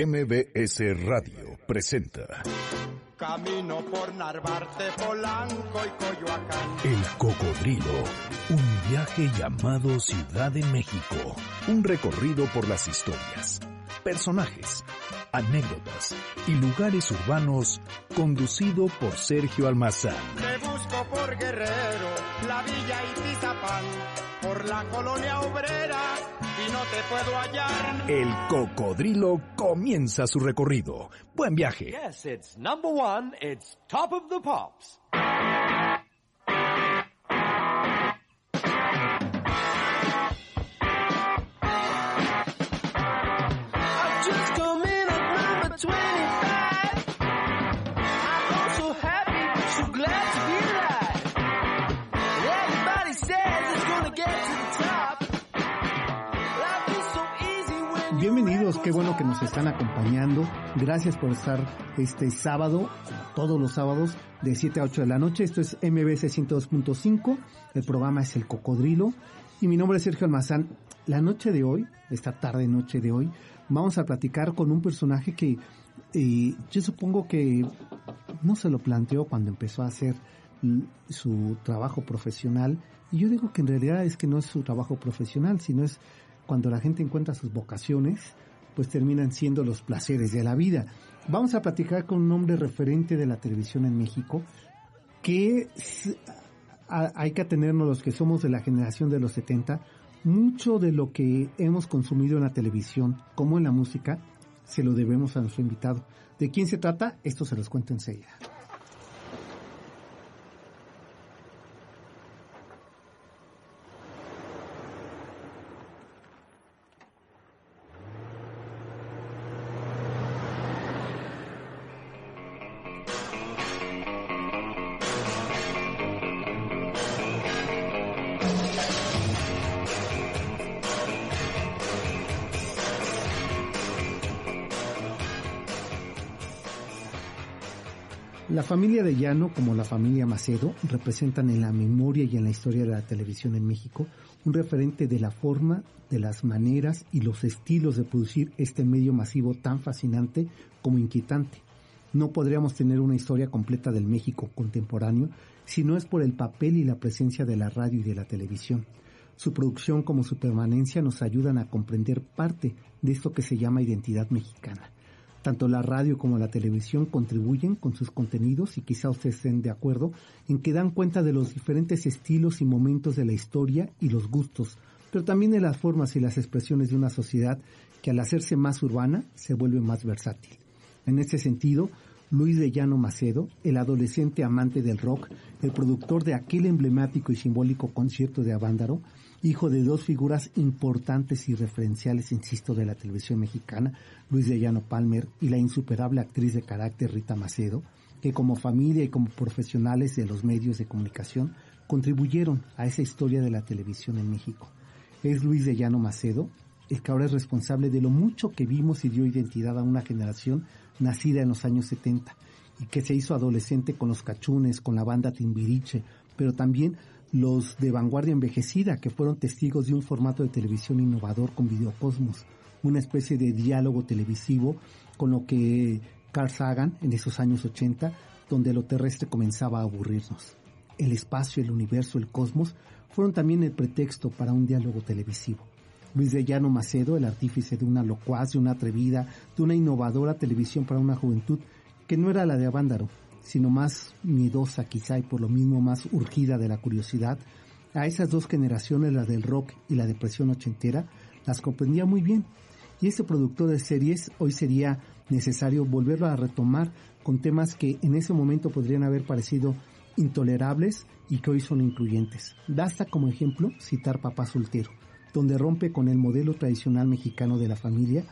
MBS Radio presenta Camino por Narvarte, Polanco y Coyoacán. El Cocodrilo, un viaje llamado Ciudad de México, un recorrido por las historias, personajes, anécdotas y lugares urbanos conducido por Sergio Almazán. Te busco por Guerrero, la Villa Itizapán, por la colonia obrera y no te puedo hallar. El Cocodrilo comienza su recorrido. Buen viaje. Yes, it's number one. It's top of the pops. Qué bueno que nos están acompañando. Gracias por estar este sábado, todos los sábados, de 7 a 8 de la noche. Esto es MBC 102.5. El programa es El Cocodrilo. Y mi nombre es Sergio Almazán. La noche de hoy, esta tarde noche de hoy, vamos a platicar con un personaje que eh, yo supongo que no se lo planteó cuando empezó a hacer su trabajo profesional. Y yo digo que en realidad es que no es su trabajo profesional, sino es cuando la gente encuentra sus vocaciones, pues terminan siendo los placeres de la vida. Vamos a platicar con un hombre referente de la televisión en México, que s- a- hay que atenernos los que somos de la generación de los 70, mucho de lo que hemos consumido en la televisión, como en la música, se lo debemos a nuestro invitado. ¿De quién se trata? Esto se los cuento enseguida. Familia de Llano, como la familia Macedo, representan en la memoria y en la historia de la televisión en México un referente de la forma, de las maneras y los estilos de producir este medio masivo tan fascinante como inquietante. No podríamos tener una historia completa del México contemporáneo si no es por el papel y la presencia de la radio y de la televisión. Su producción como su permanencia nos ayudan a comprender parte de esto que se llama identidad mexicana. Tanto la radio como la televisión contribuyen con sus contenidos y quizá ustedes estén de acuerdo en que dan cuenta de los diferentes estilos y momentos de la historia y los gustos, pero también de las formas y las expresiones de una sociedad que al hacerse más urbana se vuelve más versátil. En este sentido, Luis de Llano Macedo, el adolescente amante del rock, el productor de aquel emblemático y simbólico concierto de Avándaro, hijo de dos figuras importantes y referenciales, insisto, de la televisión mexicana, Luis de Llano Palmer y la insuperable actriz de carácter Rita Macedo, que como familia y como profesionales de los medios de comunicación contribuyeron a esa historia de la televisión en México. Es Luis de Llano Macedo el que ahora es responsable de lo mucho que vimos y dio identidad a una generación nacida en los años 70 y que se hizo adolescente con los cachunes, con la banda Timbiriche, pero también los de vanguardia envejecida que fueron testigos de un formato de televisión innovador con Videocosmos, una especie de diálogo televisivo con lo que Carl Sagan en esos años 80, donde lo terrestre comenzaba a aburrirnos. El espacio, el universo, el cosmos fueron también el pretexto para un diálogo televisivo. Luis de Llano Macedo, el artífice de una locuaz, de una atrevida, de una innovadora televisión para una juventud que no era la de Avándaro, sino más miedosa quizá y por lo mismo más urgida de la curiosidad, a esas dos generaciones, la del rock y la depresión ochentera, las comprendía muy bien. Y este productor de series hoy sería necesario volverlo a retomar con temas que en ese momento podrían haber parecido intolerables y que hoy son incluyentes. Basta como ejemplo citar Papá Soltero, donde rompe con el modelo tradicional mexicano de la familia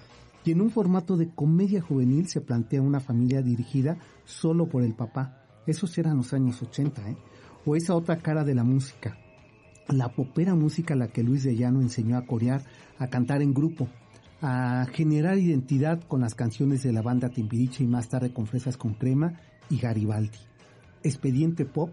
y en un formato de comedia juvenil se plantea una familia dirigida solo por el papá. Esos eran los años 80, ¿eh? O esa otra cara de la música, la popera música a la que Luis de Llano enseñó a corear, a cantar en grupo, a generar identidad con las canciones de la banda Timbiriche y más tarde con Fresas con Crema y Garibaldi. Expediente Pop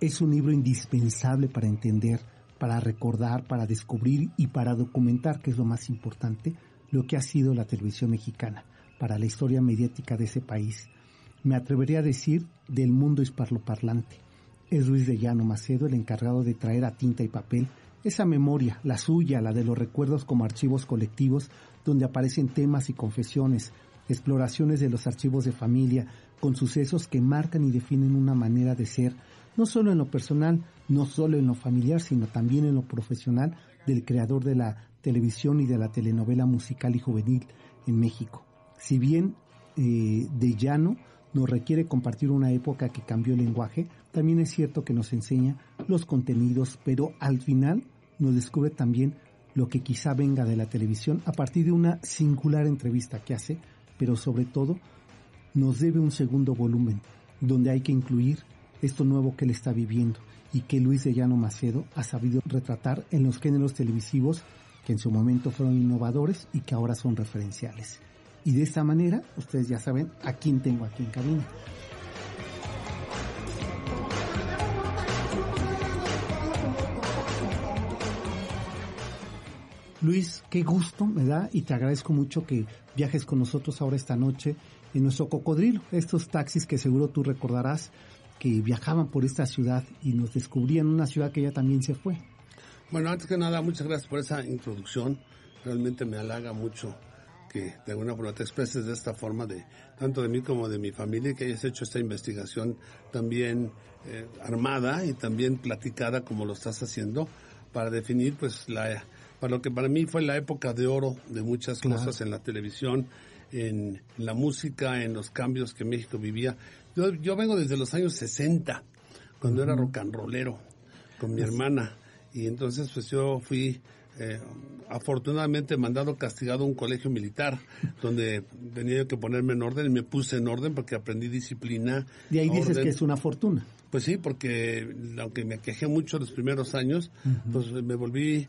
es un libro indispensable para entender, para recordar, para descubrir y para documentar, que es lo más importante, lo que ha sido la televisión mexicana. para la historia mediática de ese país. Me atrevería a decir del mundo hispanoparlante. Es Luis de Llano Macedo el encargado de traer a tinta y papel esa memoria, la suya, la de los recuerdos como archivos colectivos, donde aparecen temas y confesiones, exploraciones de los archivos de familia, con sucesos que marcan y definen una manera de ser, no solo en lo personal, no solo en lo familiar, sino también en lo profesional del creador de la televisión y de la telenovela musical y juvenil en México. Si bien eh, de llano nos requiere compartir una época que cambió el lenguaje, también es cierto que nos enseña los contenidos, pero al final nos descubre también lo que quizá venga de la televisión a partir de una singular entrevista que hace, pero sobre todo nos debe un segundo volumen donde hay que incluir esto nuevo que él está viviendo y que Luis de Llano Macedo ha sabido retratar en los géneros televisivos que en su momento fueron innovadores y que ahora son referenciales. Y de esta manera, ustedes ya saben a quién tengo aquí en cabina. Luis, qué gusto me da y te agradezco mucho que viajes con nosotros ahora esta noche en nuestro cocodrilo, estos taxis que seguro tú recordarás que viajaban por esta ciudad y nos descubrían una ciudad que ya también se fue. Bueno, antes que nada, muchas gracias por esa introducción. Realmente me halaga mucho que de alguna forma te expreses de esta forma de tanto de mí como de mi familia que hayas hecho esta investigación también eh, armada y también platicada como lo estás haciendo para definir pues la para lo que para mí fue la época de oro de muchas cosas en la televisión, en la música, en los cambios que México vivía. Yo, yo vengo desde los años 60, cuando era rock and rollero, con mi hermana. Y entonces pues yo fui eh, afortunadamente mandado castigado a un colegio militar donde tenía que ponerme en orden y me puse en orden porque aprendí disciplina. Y ahí dices que es una fortuna. Pues sí, porque aunque me quejé mucho los primeros años, pues me volví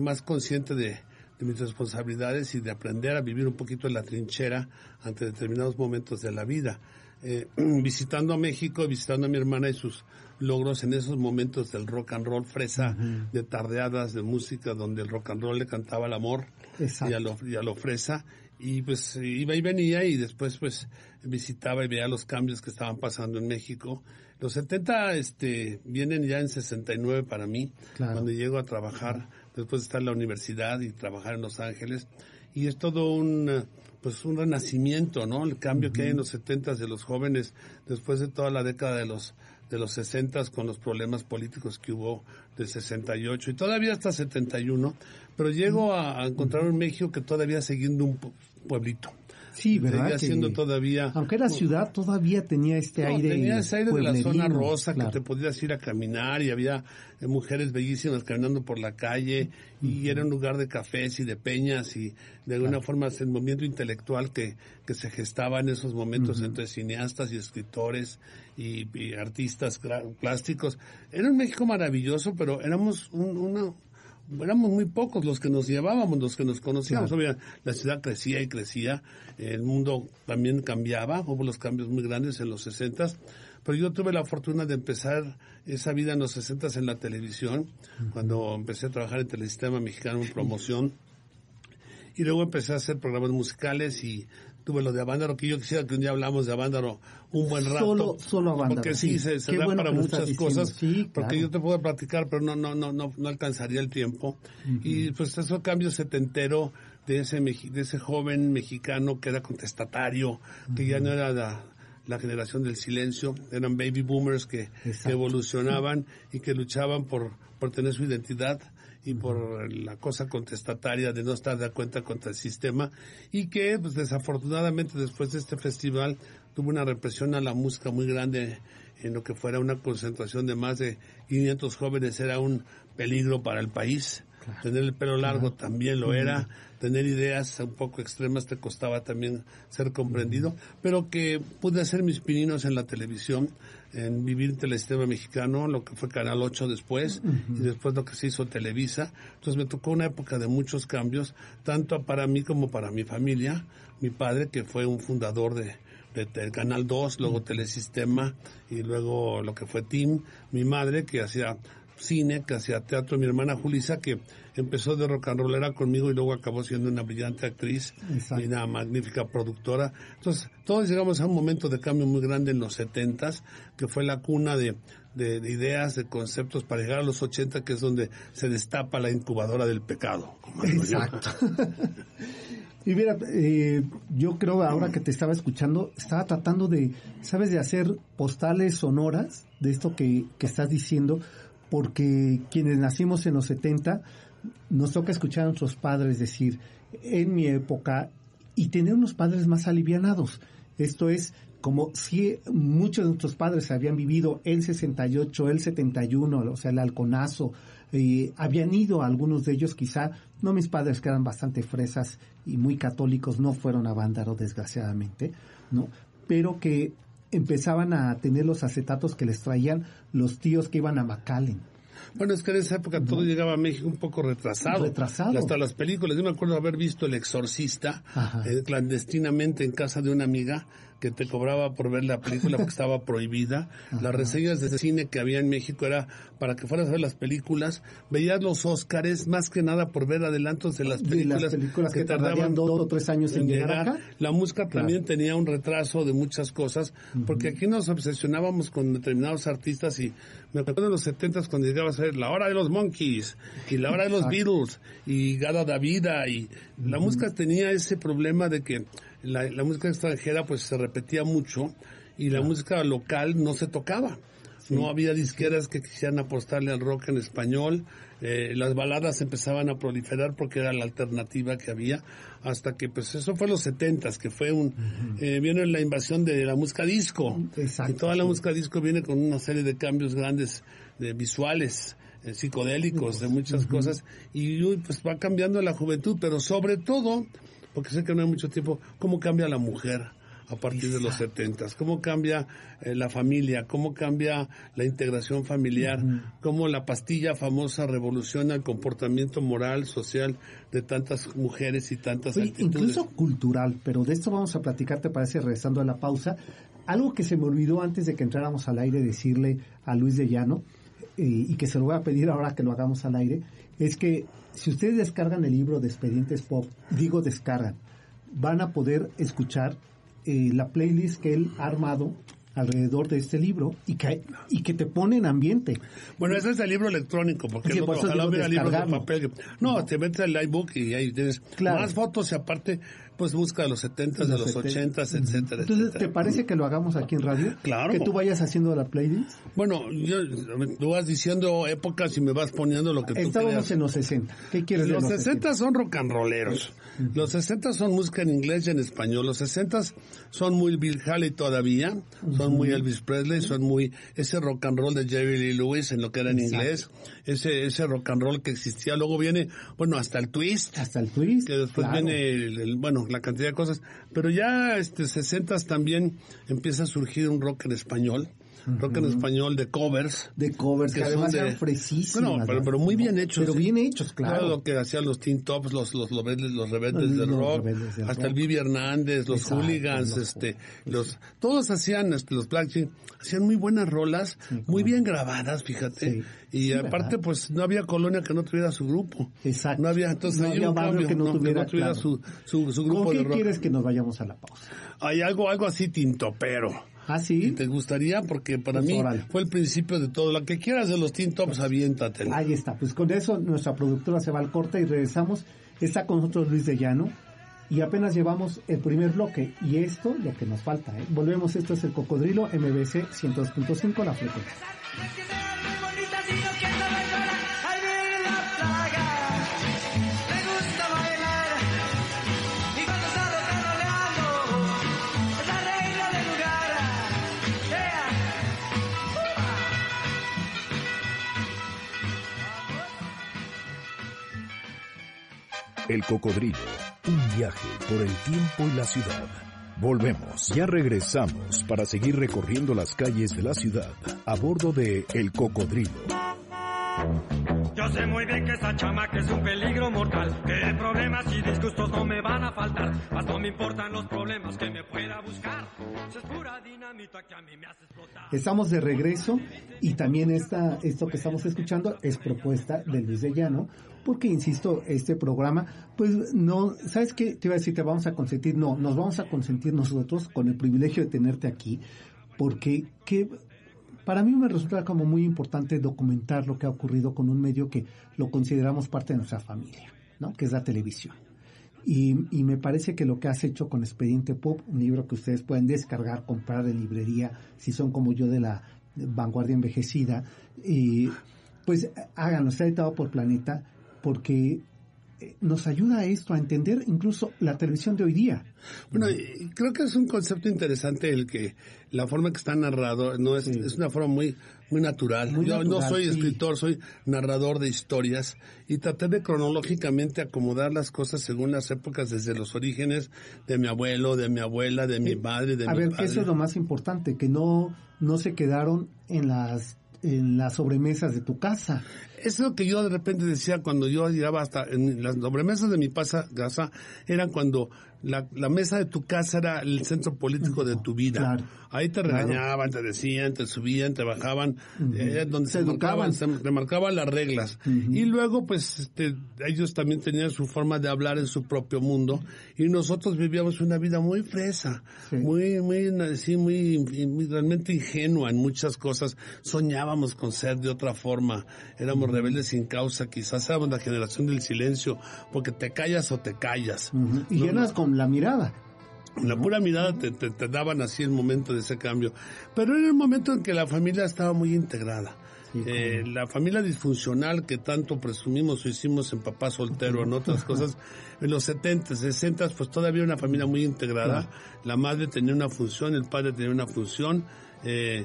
más consciente de, mis responsabilidades y de aprender a vivir un poquito en la trinchera ante determinados momentos de la vida. Eh, visitando a México, visitando a mi hermana y sus logros en esos momentos del rock and roll fresa, de tardeadas de música donde el rock and roll le cantaba el amor y a, lo, y a lo fresa y pues iba y venía y después pues visitaba y veía los cambios que estaban pasando en México. Los 70 este, vienen ya en 69 para mí, cuando llego a trabajar, después de estar en la universidad y trabajar en Los Ángeles. Y es todo un, pues un renacimiento, ¿no? El cambio que hay en los 70 de los jóvenes después de toda la década de los de los 60 con los problemas políticos que hubo del 68 y todavía hasta 71, pero llego a, a encontrar un México que todavía siguiendo un pueblito. Sí, ¿verdad? siendo todavía... Aunque era ciudad, todavía tenía este aire Tenía ese aire de la zona rosa, que te podías ir a caminar y había eh, mujeres bellísimas caminando por la calle y era un lugar de cafés y de peñas y de alguna forma el movimiento intelectual que, que se gestaba en esos momentos entre cineastas y escritores y, artistas plásticos. Era un México maravilloso, pero éramos un, una, éramos muy pocos los que nos llevábamos, los que nos conocíamos. la ciudad crecía y crecía, el mundo también cambiaba, hubo los cambios muy grandes en los 60 pero yo tuve la fortuna de empezar esa vida en los 60 en la televisión, cuando empecé a trabajar en Telesistema Mexicano en promoción. Y luego empecé a hacer programas musicales y tuve lo de Avándaro, que yo quisiera que un día hablamos de Avándaro un buen rato. Solo, solo Avándaro. Porque sí, se, da para muchas cosas. Porque yo te puedo platicar, pero no, no, no, no, no alcanzaría el tiempo. Y pues eso cambio setentero de ese, de ese joven mexicano que era contestatario, que ya no era la, la generación del silencio, eran baby boomers que, que evolucionaban y que luchaban por, por tener su identidad y por la cosa contestataria de no estar de cuenta contra el sistema y que pues, desafortunadamente después de este festival tuvo una represión a la música muy grande en lo que fuera una concentración de más de 500 jóvenes. Era un peligro para el país. Tener el pelo largo también lo era, tener ideas un poco extremas te costaba también ser comprendido, pero que pude hacer mis pininos en la televisión, en vivir en el sistema mexicano, lo que fue Canal 8 después, y después lo que se hizo Televisa. Entonces me tocó una época de muchos cambios, tanto para mí como para mi familia. Mi padre, que fue un fundador de, del Canal 2, luego Telesistema y luego lo que fue Team. Mi madre, que hacía cine, que hacía teatro, mi hermana Julisa, que empezó de rock and rollera conmigo y luego acabó siendo una brillante actriz y una magnífica productora. Entonces, todos llegamos a un momento de cambio muy grande en los setentas, que fue la cuna de, de, ideas, de conceptos para llegar a los 80, que es donde se destapa la incubadora del pecado. Exacto. y mira, eh, yo creo ahora que te estaba escuchando, estaba tratando de, ¿sabes?, de hacer postales sonoras de esto que, que estás diciendo, porque quienes nacimos en los 70 nos toca escuchar a nuestros padres decir, en mi época, y tener unos padres más alivianados. Esto es como si muchos de nuestros padres habían vivido el 68, el 71, o sea, el halconazo, habían ido algunos de ellos, quizá, no mis padres que eran bastante fresas y muy católicos, no fueron a Vándaro, desgraciadamente, ¿no? Pero que empezaban a tener los acetatos que les traían los tíos que iban a McAllen, bueno, es que en esa época todo llegaba a México un poco retrasado. Retrasado. Hasta las películas. Yo me acuerdo haber visto El Exorcista eh, clandestinamente en casa de una amiga que te cobraba por ver la película porque estaba prohibida. Las reseñas de cine que había en México era para que fueras a ver las películas. Veías los Óscares más que nada por ver adelantos de las películas, que, tardaban dos o tres años en, llegar. La música también tenía un retraso de muchas cosas porque aquí nos obsesionábamos con determinados artistas y me acuerdo en los setentas cuando llegaba a ser la hora de los Monkeys y la hora de los Beatles y Gada Davida y la música tenía ese problema de que la, música extranjera pues se repetía mucho y la música local no se tocaba. No había disqueras que quisieran apostarle al rock en español. Eh, las baladas empezaban a proliferar porque era la alternativa que había hasta que pues eso fue los setentas que fue un eh, viene la invasión de la música disco. Y toda la música disco viene con una serie de cambios grandes de visuales eh, psicodélicos de muchas cosas. Y pues va cambiando la juventud pero sobre todo porque sé que no hay mucho tiempo, cómo cambia la mujer a partir de los setentas, cómo cambia eh, la familia, cómo cambia la integración familiar, cómo la pastilla famosa revoluciona el comportamiento moral, social de tantas mujeres y tantas actitudes. Incluso cultural, pero de esto vamos a platicar, te parece, regresando a la pausa. Algo que se me olvidó antes de que entráramos al aire decirle a Luis de Llano, y que se lo voy a pedir ahora que lo hagamos al aire, es que si ustedes descargan el libro de Expedientes Pop, digo descargan, van a poder escuchar eh, la playlist que él ha armado alrededor de este libro y que, y que te pone en ambiente. Bueno, ese es el libro electrónico, porque sí, ojalá hubiera libros de papel. No, te metes al iBook y ahí tienes más fotos y aparte pues busca de los 70, de los 80, etcétera. Entonces, ¿te parece que lo hagamos aquí en radio? Claro. Que tú vayas haciendo la playlist. Bueno, yo, tú vas diciendo épocas y me vas poniendo lo que tú Estábamos en los 60. ¿Qué quieres los, los 60, son rock and rolleros. Los 60 son música en inglés y en español. Los 60 son muy Bill Haley todavía, son muy Elvis Presley, son muy ese rock and roll de Jerry Lee Lewis en lo que era en inglés, ese ese rock and roll que existía. Luego viene, bueno, hasta el twist. Hasta el twist. Que después viene el, bueno, la cantidad de cosas. Pero ya este 60 también empieza a surgir un rock en español rock en español de covers. De covers, que, además eran fresísimos. pero, pero, muy bien hechos. Pero bien hechos, claro. Todo lo que hacían los Teen Tops, los, los, los, rebeldes, los rebeldes del rock, hasta el Vivi Hernández, los hooligans, este, los, todos hacían, este, los Black hacían muy buenas rolas, muy bien grabadas, fíjate. Y aparte, pues no había colonia que no tuviera su grupo. Exacto. No había, entonces no había cambio, que no, tuviera, su, su, su, grupo ¿Con qué quieres que nos vayamos a la pausa? Hay algo, algo así tintopero. ¿Ah, sí? ¿Te gustaría? Porque para pues mí fue el principio de todo. Lo que quieras de los Teen Tops, aviéntate. Ahí está. Pues con eso nuestra productora se va al corte y regresamos. Está con nosotros Luis de Llano. Y apenas llevamos el primer bloque. Y esto, lo que nos falta. ¿eh? Volvemos. Esto es el Cocodrilo MBC 102.5, la frecuencia. El cocodrilo, un viaje por el tiempo y la ciudad. Volvemos, ya regresamos para seguir recorriendo las calles de la ciudad a bordo de El Cocodrilo. Yo sé muy bien que esa chama que es un peligro mortal, que problemas y disgustos no me van a faltar, más no me importan los problemas que me pueda buscar. Si es pura dinamita que a mí me hace explotar. Estamos de regreso y también esta, esto que estamos escuchando es propuesta de Luis de Llano, porque insisto, este programa, pues no, ¿sabes qué? Te iba a decir, te vamos a consentir, no, nos vamos a consentir nosotros con el privilegio de tenerte aquí, porque que para mí me resulta como muy importante documentar lo que ha ocurrido con un medio que lo consideramos parte de nuestra familia, ¿no? Que es la televisión. Y, me parece que lo que has hecho con Expediente Pop, un libro que ustedes pueden descargar, comprar de librería, si son como yo de la vanguardia envejecida, pues háganlo, está editado por Planeta, porque nos ayuda a esto, a entender incluso la televisión de hoy día. Bueno, creo que es un concepto interesante el que la forma que está narrado no es, es una forma muy muy natural. Yo no soy escritor, soy narrador de historias y traté de cronológicamente acomodar las cosas según las épocas desde los orígenes de mi abuelo, de mi abuela, de mi madre, de a mi ver, eso es lo más importante, que no no se quedaron en las en las sobremesas de tu casa. Eso es lo que yo de repente decía cuando yo llegaba hasta en las sobremesas de mi casa, casa eran cuando la, la, mesa de tu casa era el centro político de tu vida. Ahí te regañaban, te decían, te subían, te bajaban, eh, donde se, marcaban, se remarcaban las reglas. Y luego, pues, este, ellos también tenían su forma de hablar en su propio mundo y nosotros vivíamos una vida muy fresa, muy, muy, sí, muy, muy, realmente ingenua en muchas cosas. Soñábamos con ser de otra forma. Éramos rebeldes sin causa, quizás éramos la generación del silencio, porque te callas o te callas. Y llenas con la mirada. La pura mirada te, te, daban así el momento de ese cambio. Pero era el momento en que la familia estaba muy integrada. Eh, la familia disfuncional que tanto presumimos o hicimos en papá soltero, en otras cosas, en los 70, 60, pues todavía una familia muy integrada. La madre tenía una función, el padre tenía una función. Eh,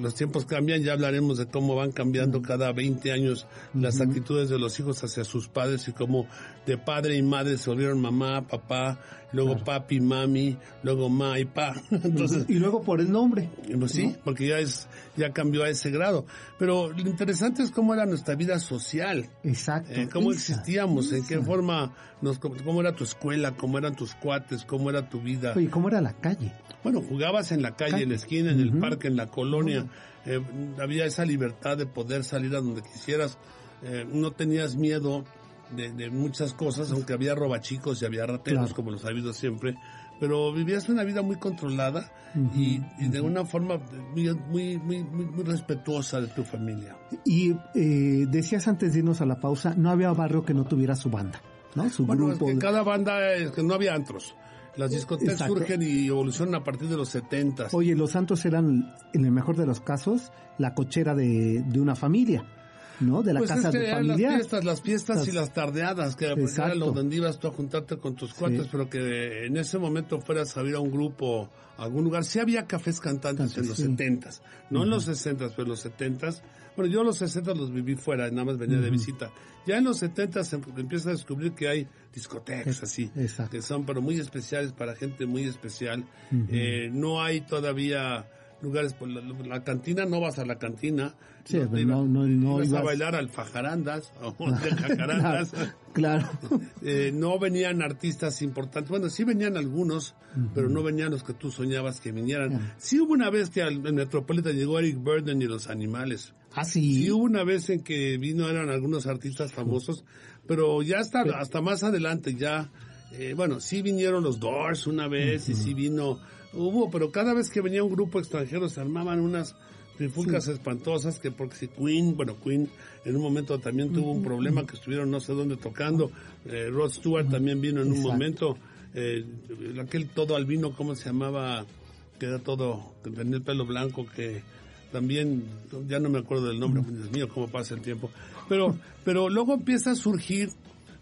los tiempos cambian, ya hablaremos de cómo van cambiando cada 20 años las actitudes de los hijos hacia sus padres y cómo de padre y madre se volvieron mamá, papá, luego papi, mami, luego ma y pa. Entonces, y luego por el nombre. Pues sí, porque ya es ya cambió a ese grado. Pero lo interesante es cómo era nuestra vida social. Exacto. Eh, cómo existíamos, en qué forma nos cómo era tu escuela, cómo eran tus cuates, cómo era tu vida. Y cómo era la calle. Bueno, jugabas en la calle, en la esquina, en el parque, en la colonia. Eh, había esa libertad de poder salir a donde quisieras. Eh, no tenías miedo de, muchas cosas, aunque había robachicos y había rateros, como los ha habido siempre. Pero vivías una vida muy controlada y, de una forma muy, muy, muy, respetuosa de tu familia. Y eh, decías antes de irnos a la pausa, no había barrio que no tuviera su banda. ¿no? Su bueno, grupo. Es que cada banda, es que no había antros. Las discotecas surgen y evolucionan a partir de los 70. Oye, los santos eran, en el mejor de los casos, la cochera de, de una familia. ¿No? De la pues casa de familia. Las fiestas, las fiestas y las tardeadas, que era lo donde ibas tú a juntarte con tus cuates, pero que en ese momento fueras a ir a un grupo, a algún lugar. Sí había cafés cantantes en los setentas, no en los sesentas, pero en los setentas. Bueno, yo los sesentas los viví fuera, nada más venía de visita. Ya en los setentas se empieza a descubrir que hay discotecas así, que son pero muy especiales para gente muy especial. eh, no hay todavía lugares, por la, cantina, no vas a la cantina, sí, no, no, no, ibas, a bailar al fajarandas o jacarandas. claro. Eh, no venían artistas importantes, bueno, sí venían algunos, pero no venían los que tú soñabas que vinieran. Sí hubo una vez que al Metropolitan llegó Eric Burden y los animales. Ah, sí. Sí hubo una vez en que vino, eran algunos artistas famosos, pero ya hasta, hasta más adelante ya, eh, bueno, sí vinieron los Doors una vez y sí vino Hubo, pero cada vez que venía un grupo extranjero se armaban unas trifulcas espantosas que porque si Queen, bueno, Queen en un momento también tuvo un problema que estuvieron no sé dónde tocando, eh, Rod Stewart también vino en un momento, eh, aquel todo albino, ¿cómo se llamaba? Que era todo, que tenía el pelo blanco, que también, ya no me acuerdo del nombre, Dios mío, cómo pasa el tiempo, pero, pero luego empieza a surgir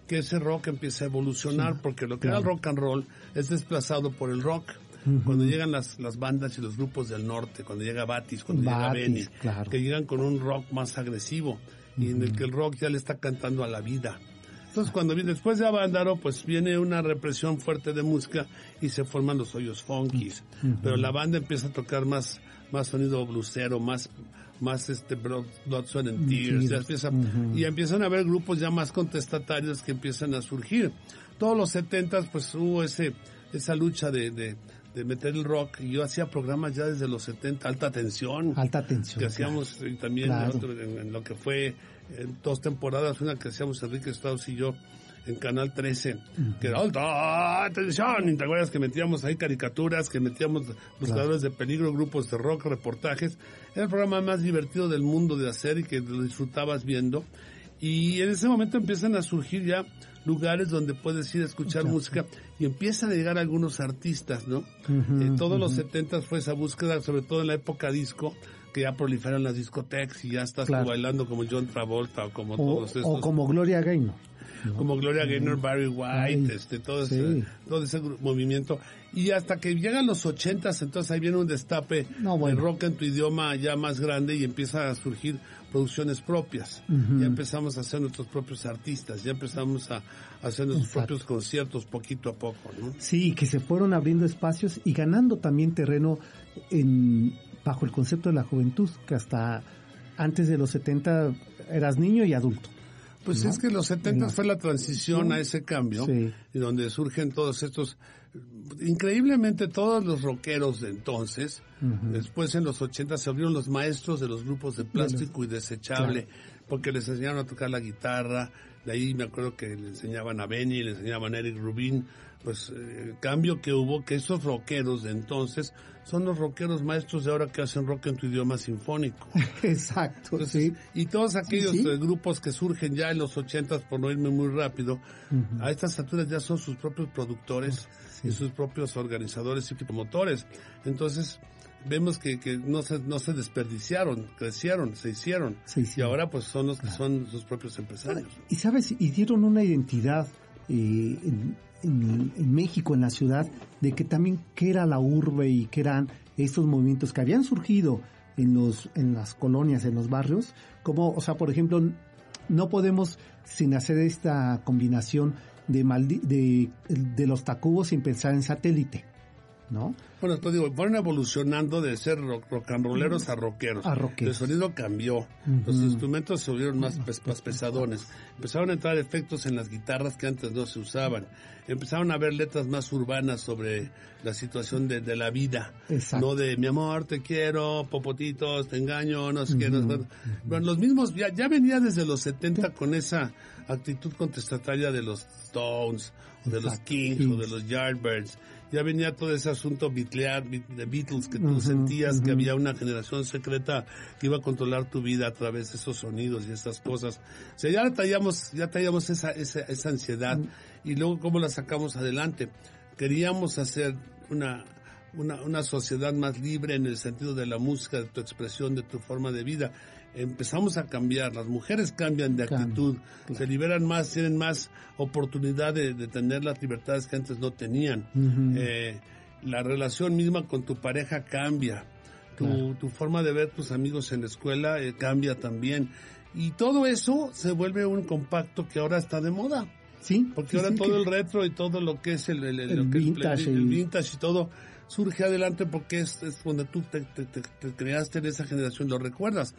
que ese rock empieza a evolucionar, porque lo que era el rock and roll es desplazado por el rock cuando llegan las, las bandas y los grupos del norte, cuando llega Batis, cuando llega Benny, que llegan con un rock más agresivo y en el que el rock ya le está cantando a la vida. Entonces cuando viene después de Avándaro, pues viene una represión fuerte de música y se forman los hoyos funkies. Pero la banda empieza a tocar más, más sonido blusero, más, más este Blood, Sweat and Tears, y empiezan a haber grupos ya más contestatarios que empiezan a surgir. Todos los setentas pues hubo ese, esa lucha de, de, meter el rock y yo hacía programas ya desde los 70, alta tensión. Alta tensión. Que hacíamos también en, lo que fue dos temporadas, una que hacíamos Enrique Strauss y yo en Canal 13, que era alta atención, y te acuerdas que metíamos ahí caricaturas, que metíamos buscadores de peligro, grupos de rock, reportajes. Era el programa más divertido del mundo de hacer y que lo disfrutabas viendo. Y en ese momento empiezan a surgir ya lugares donde puedes ir a escuchar música y empiezan a llegar algunos artistas, ¿no? en todos los 70 fue esa búsqueda, sobre todo en la época disco, que ya proliferan las discotecas y ya estás bailando como John Travolta o como todos estos. O como Gloria Gaynor como Gloria Gaynor, Barry White, este, todo ese, todo ese movimiento. Y hasta que llegan los ochentas, entonces ahí viene un destape de rock en tu idioma ya más grande y empieza a surgir producciones propias. Ya empezamos a hacer nuestros propios artistas, ya empezamos a, hacer nuestros propios conciertos poquito a poco, ¿no? Sí, que se fueron abriendo espacios y ganando también terreno en, bajo el concepto de la juventud, que hasta antes de los 70 eras niño y adulto. Pues es que los 70 fue la transición a ese cambio, y donde surgen todos estos, increíblemente todos los rockeros de entonces, después en los 80 se abrieron los maestros de los grupos de plástico y desechable, porque les enseñaron a tocar la guitarra, de ahí me acuerdo que le enseñaban a Benny, le enseñaban a Eric Rubin, pues el eh, cambio que hubo, que esos rockeros de entonces son los rockeros maestros de ahora que hacen rock en tu idioma sinfónico. Exacto, sí. Y todos aquellos eh, grupos que surgen ya en los ochentas, por no irme muy rápido, a estas alturas ya son sus propios productores y sus propios organizadores y promotores. Entonces, vemos que, que no, se, no se desperdiciaron, crecieron, se hicieron. Y ahora pues son los que son sus propios empresarios. Y sabes, y dieron una identidad eh, en, México, en la ciudad, de que también que era la urbe y que eran estos movimientos que habían surgido en los en las colonias, en los barrios, como, o sea, por ejemplo, no podemos sin hacer esta combinación de, de, de los tacubos sin pensar en satélite. ¿no? Bueno, te digo, fueron evolucionando de ser rock, and rolleros a rockeros. A rockeros. El sonido cambió. Los instrumentos se volvieron más, pesadones. Empezaron a entrar efectos en las guitarras que antes no se usaban. Empezaron a ver letras más urbanas sobre la situación de, la vida. No de mi amor, te quiero, popotitos, te engaño, no sé qué. Bueno, los mismos, ya, ya venía desde los 70 con esa actitud contestataria de los Stones, o de los Kings, o de los Yardbirds ya venía todo ese asunto de Beatles, que tú sentías que había una generación secreta que iba a controlar tu vida a través de esos sonidos y esas cosas. O sea, ya traíamos, ya traíamos esa, esa, esa ansiedad y luego cómo la sacamos adelante. Queríamos hacer una, una, una sociedad más libre en el sentido de la música, de tu expresión, de tu forma de vida empezamos a cambiar, las mujeres cambian de actitud, se liberan más, tienen más oportunidad de, tener las libertades que antes no tenían. Eh, la relación misma con tu pareja cambia, tu, tu forma de ver tus amigos en la escuela eh, cambia también. Y todo eso se vuelve un compacto que ahora está de moda. Sí. Porque ahora todo el retro y todo lo que es el, vintage, y todo surge adelante porque es, es donde tú te, creaste en esa generación, lo recuerdas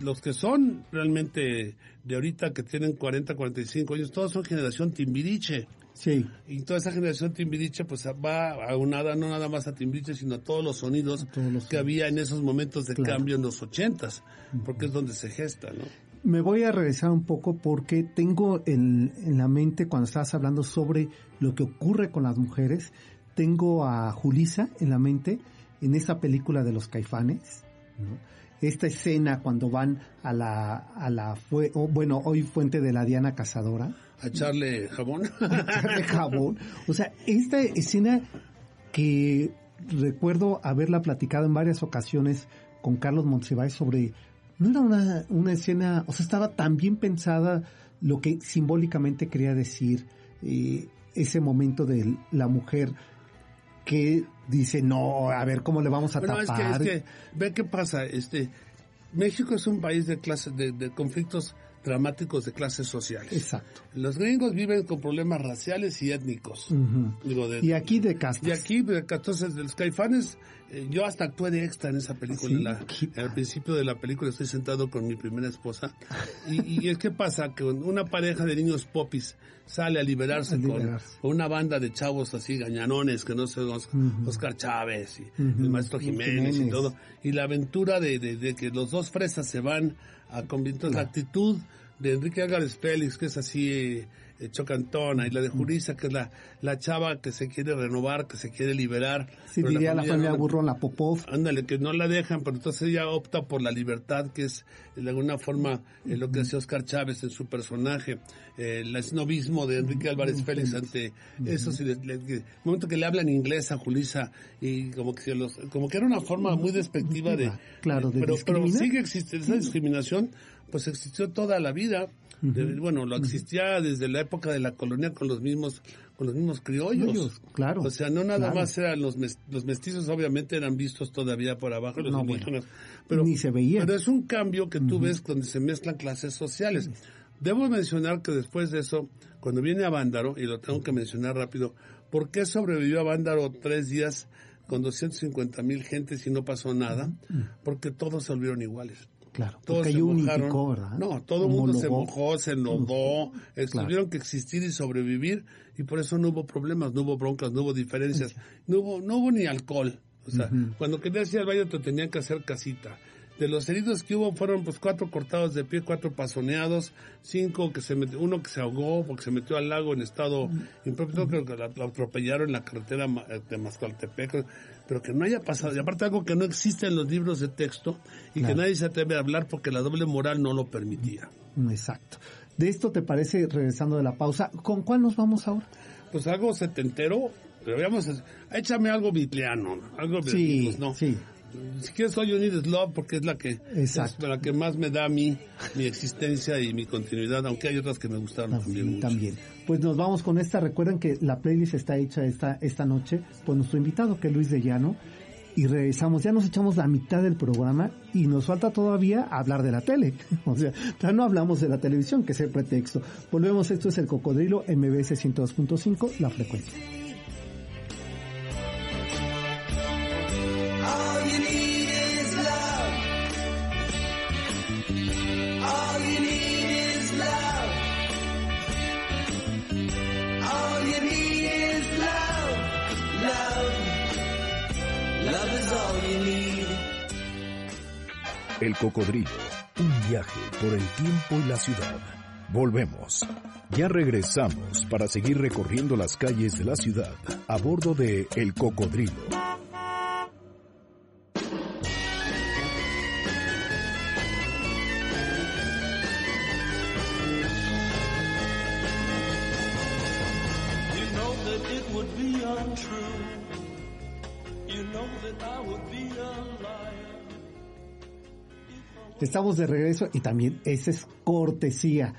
los que son realmente de ahorita que tienen 40, 45 años, todos son generación Timbiriche. Sí. Y toda esa generación Timbiriche pues va a nada, no nada más a Timbiriche, sino a todos los sonidos que había en esos momentos de cambio en los ochentas, porque es donde se gesta, ¿no? Me voy a regresar un poco porque tengo en, en la mente, cuando estabas hablando sobre lo que ocurre con las mujeres, tengo a Julisa en la mente en esa película de los caifanes, ¿no? esta escena cuando van a la, a la fue, bueno, hoy fuente de la Diana Cazadora. A echarle jabón. A echarle jabón. O sea, esta escena que recuerdo haberla platicado en varias ocasiones con Carlos Monsiváis sobre, no era una, una escena, o sea, estaba tan bien pensada lo que simbólicamente quería decir eh, ese momento de la mujer que dice, no, a ver cómo le vamos a tapar. Es que, es que, ve qué pasa, este, México es un país de clases, de, conflictos dramáticos de clases sociales. Exacto. Los gringos viven con problemas raciales y étnicos. y aquí de castas. Y aquí, entonces, los caifanes, eh, yo hasta actué de extra en esa película. al principio de la película estoy sentado con mi primera esposa. Y, y es que pasa que una pareja de niños popis sale a liberarse, Con, una banda de chavos así gañanones que no sé, Oscar Chávez y el maestro Jiménez, y todo. Y la aventura de, de, que los dos fresas se van a convertir la actitud de Enrique Álvarez Félix, que es así chocantona, y la de Jurisa, que es la, la chava que se quiere renovar, que se quiere liberar. Sí, diría la familia, Burrón, la Popov. Ándale, que no la dejan, pero entonces ella opta por la libertad, que es de alguna forma eh, lo que hace Oscar Chávez en su personaje, eh, el esnovismo de Enrique Álvarez Félix ante eso, si el momento que le hablan inglés a Julisa, y como que, los, como que era una forma muy despectiva de... Claro, de pero, pero sigue existiendo esa discriminación, pues existió toda la vida bueno, lo existía desde la época de la colonia con los mismos con los mismos criollos. claro. O sea, no nada más eran los los mestizos obviamente eran vistos todavía por abajo los indígenas, pero ni se veía. Pero es un cambio que tú ves donde se mezclan clases sociales. Debo mencionar que después de eso, cuando viene a Vándaro, y lo tengo que mencionar rápido, ¿por qué sobrevivió a Vándaro tres días con 250 mil gentes y no pasó nada? Porque todos se volvieron iguales. Claro, todos se ¿verdad? No, todo el mundo se mojó, se enlodó, tuvieron que existir y sobrevivir y por eso no hubo problemas, no hubo broncas, no hubo diferencias, no hubo, no hubo ni alcohol. O sea, cuando querías ir al baño te tenían que hacer casita. De los heridos que hubo fueron pues cuatro cortados de pie, cuatro pasoneados, cinco que se metió, uno que se ahogó porque se metió al lago en estado impropio, creo que lo atropellaron en la carretera de Mascualtepec pero que no haya pasado, y aparte algo que no existe en los libros de texto y que nadie se atreve a hablar porque la doble moral no lo permitía. Exacto. De esto te parece, regresando de la pausa, ¿con cuál nos vamos ahora? Pues algo setentero, pero vamos, échame algo bitleano, algo sí, ¿no? Sí si quieres soy Need Love porque es la que es la que más me da a mí mi existencia y mi continuidad, aunque hay otras que me gustaron también, también. Pues nos vamos con esta. Recuerden que la playlist está hecha esta esta noche por nuestro invitado que es Luis de Llano y regresamos. Ya nos echamos la mitad del programa y nos falta todavía hablar de la tele. O sea, ya no hablamos de la televisión, que es el pretexto. Volvemos, esto es el Cocodrilo MBS 102.5, la frecuencia. El cocodrilo, un viaje por el tiempo y la ciudad. Volvemos. Ya regresamos para seguir recorriendo las calles de la ciudad a bordo de El Cocodrilo. Estamos de regreso y también esa es cortesía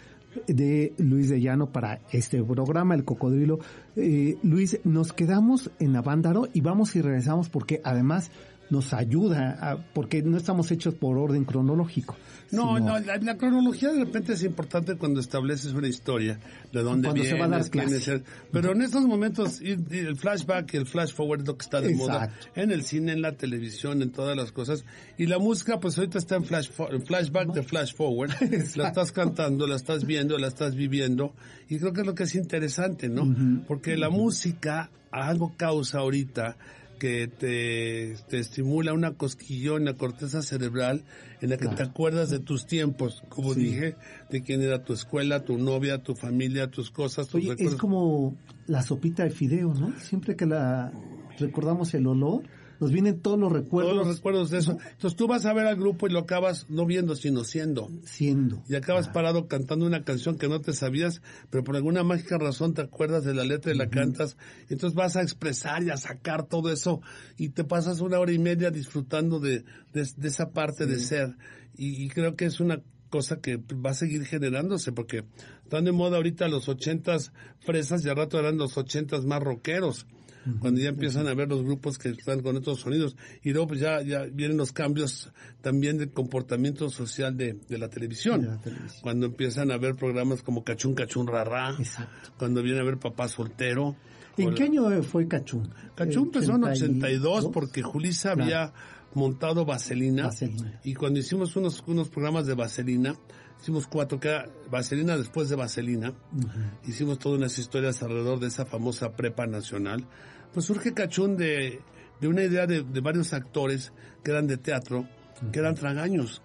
de Luis de Llano para este programa, El Cocodrilo. Eh, Luis, nos quedamos en Avándaro y vamos y regresamos porque además nos ayuda, porque no estamos hechos por orden cronológico. No, no, la, cronología de repente es importante cuando estableces una historia, de dónde viene, se pero en estos momentos el flashback y el flash forward es lo que está de moda en el cine, en la televisión, en todas las cosas. Y la música, pues ahorita está en, flash flashback de flash forward. la estás cantando, la estás viendo, la estás viviendo. Y creo que es lo que es interesante, ¿no? Porque la música algo causa ahorita que te, te, estimula una cosquillón en la corteza cerebral en la que te acuerdas de tus tiempos, como dije, de quién era tu escuela, tu novia, tu familia, tus cosas, tus Oye, Es como la sopita de fideo, ¿no? Siempre que la recordamos el olor, nos vienen todos los recuerdos. Todos los recuerdos de eso. Entonces tú vas a ver al grupo y lo acabas no viendo, sino siendo. Siendo. Y acabas parado cantando una canción que no te sabías, pero por alguna mágica razón te acuerdas de la letra y la cantas. entonces vas a expresar y a sacar todo eso y te pasas una hora y media disfrutando de, de, esa parte de ser. Y, y creo que es una cosa que va a seguir generándose porque están de moda ahorita los ochentas fresas y al rato eran los ochentas más rockeros. Cuando ya empiezan a ver los grupos que están con estos sonidos. Y luego pues ya, ya vienen los cambios también del comportamiento social de, la televisión. Cuando empiezan a ver programas como Cachún, Cachún, Rarra. Cuando viene a ver Papá Soltero. ¿En qué año fue Cachún? Cachún empezó en 82 porque Julisa había montado Vaselina, Y cuando hicimos unos, unos programas de Vaselina, hicimos cuatro, que era Vaselina después de Vaselina. Hicimos todas unas historias alrededor de esa famosa prepa nacional. Pues surge Cachún de, de una idea de, de, varios actores que eran de teatro, que eran tragaños.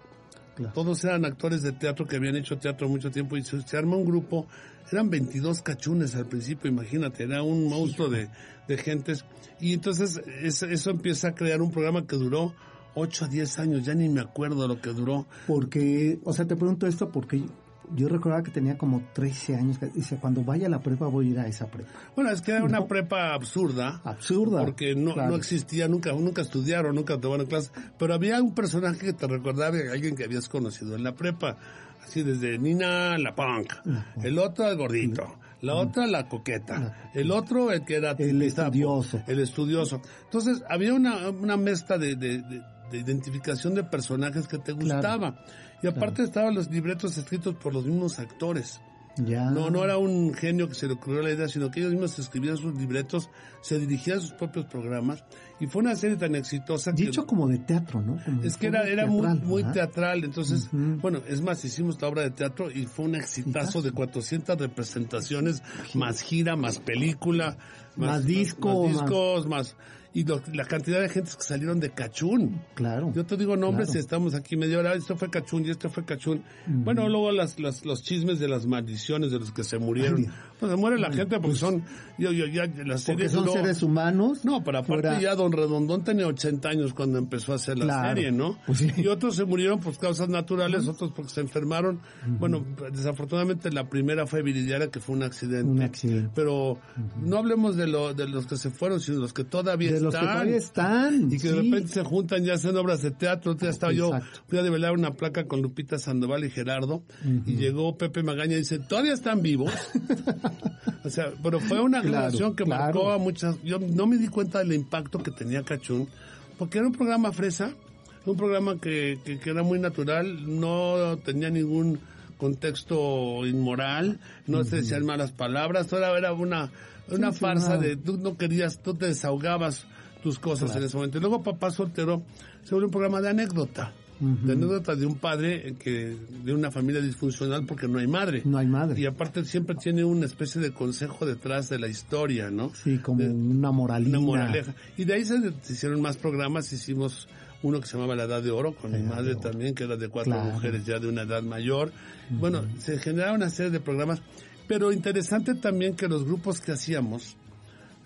Todos eran actores de teatro que habían hecho teatro mucho tiempo y se, se arma un grupo. Eran 22 cachunes al principio, imagínate, era un monstruo de, de gentes. Y entonces eso empieza a crear un programa que duró 8 a 10 años, ya ni me acuerdo lo que duró. Porque, o sea, te pregunto esto porque yo recordaba que tenía como 13 años. Dice, cuando vaya a la prepa voy a ir a esa prepa. Bueno, es que era una prepa absurda. Absurda. Porque no, no existía, nunca, nunca estudiaron, nunca tomaron clases. Pero había un personaje que te recordaba, alguien que habías conocido en la prepa. Así desde Nina la punk, el otro el gordito, la otra la coqueta, el otro el que era el estudioso. El estudioso. Entonces había una, una mezcla de, de, de, identificación de personajes que te gustaba. Y aparte estaban los libretos escritos por los mismos actores. No, no era un genio que se le ocurrió la idea, sino que ellos mismos escribían sus libretos, se dirigían a sus propios programas y fue una serie tan exitosa. Dicho como de teatro, ¿no? es que era, era muy, muy teatral, entonces, bueno, es más, hicimos la obra de teatro y fue un exitazo de 400 representaciones, más gira, más película, más, disco, más discos, más y la cantidad de gente que salieron de Cachún. Claro. Yo te digo nombres y estamos aquí media hora, esto fue Cachún y esto fue Cachún. Bueno, luego las, las, los chismes de las maldiciones de los que se murieron. pues se muere la gente porque son, yo, yo, ya, las porque son seres humanos. No, pero aparte ya Don Redondón tenía 80 años cuando empezó a hacer la serie, ¿no? Pues y otros se murieron por causas naturales, otros porque se enfermaron. Bueno, desafortunadamente la primera fue Viridiana, que fue un accidente. Un accidente. Pero no hablemos de, lo, de los que se fueron, sino de los que todavía los que todavía están. Y que de repente se juntan y hacen obras de teatro. Ya estaba yo, fui a develar una placa con Lupita Sandoval y Gerardo. Y llegó Pepe Magaña y dice, ¿todavía están vivos? o sea, pero fue una relación que marcó a muchas. Yo no me di cuenta del impacto que tenía Cachún, porque era un programa fresa, un programa que, que, era muy natural, no tenía ningún contexto inmoral, no se decían malas palabras, todo era una una farsa de tú no querías, tú te desahogabas tus cosas en ese momento. Y luego Papá Soltero se volvió un programa de anécdota. De anécdota de un padre que de una familia disfuncional porque no hay madre. No hay madre. Y aparte siempre tiene una especie de consejo detrás de la historia, ¿no? Sí, como una moralina. Una moraleja. Y de ahí se, hicieron más programas, hicimos uno que se llamaba La Edad de Oro, con mi madre también, que era de cuatro mujeres ya de una edad mayor. Bueno, se generaron una serie de programas pero interesante también que los grupos que hacíamos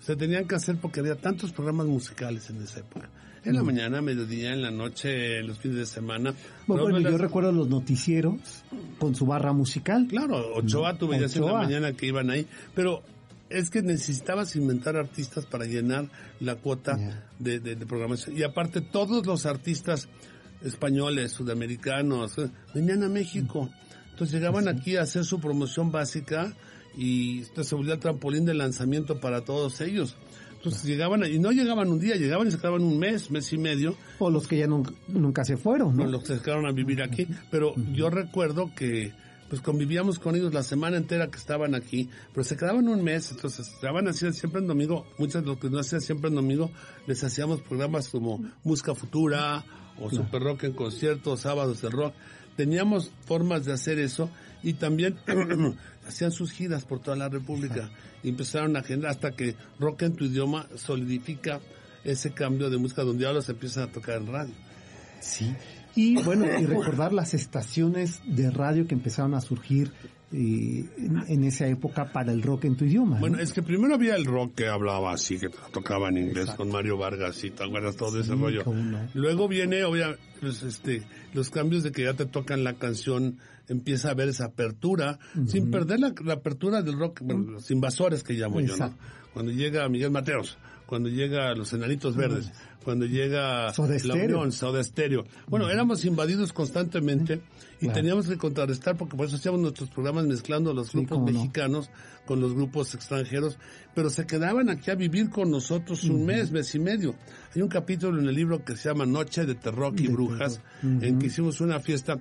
se tenían que hacer porque había tantos programas musicales en esa época. En la mm. mañana, mediodía, en la noche, en los fines de semana. Bueno, yo recuerdo los noticieros con su barra musical. Claro, Ochoa, tú veías en la mañana que iban ahí, pero es que necesitabas inventar artistas para llenar la cuota de, de, programación. Y aparte, todos los artistas españoles, sudamericanos, eh, venían a México. Entonces llegaban aquí a hacer su promoción básica y esto se volvía el trampolín de lanzamiento para todos ellos. Entonces llegaban, y no llegaban un día, llegaban y se quedaban un mes, mes y medio. O los que ya nunca, se fueron, ¿no? los que se quedaron a vivir aquí. Pero yo recuerdo que pues convivíamos con ellos la semana entera que estaban aquí, pero se quedaban un mes, entonces estaban haciendo siempre en domingo, muchos de los que no hacían siempre en domingo, les hacíamos programas como Música Futura o Super Rock en conciertos, sábados de rock teníamos formas de hacer eso y también hacían sus giras por toda la República y empezaron a generar hasta que Rock en tu idioma solidifica ese cambio de música donde ahora se empiezan a tocar en radio. Sí, y bueno, y recordar las estaciones de radio que empezaron a surgir en, esa época para el rock en tu idioma. Bueno, es que primero había el rock que hablaba así, que tocaba en inglés con Mario Vargas y tal, todo ese rollo. Luego viene, obviamente, pues, este, los cambios de que ya te tocan la canción, empieza a haber esa apertura, sin perder la, apertura del rock, bueno, los invasores que llamo yo, ¿no? Cuando llega Miguel Mateos, cuando llega Los Enanitos Verdes, cuando llega La Unión, Soda Stereo. Bueno, éramos invadidos constantemente y teníamos que contrarrestar porque por eso hacíamos nuestros programas mezclando los grupos mexicanos con los grupos extranjeros, pero se quedaban aquí a vivir con nosotros un mes, mes y medio. Hay un capítulo en el libro que se llama Noche de Terror y Brujas, en que hicimos una fiesta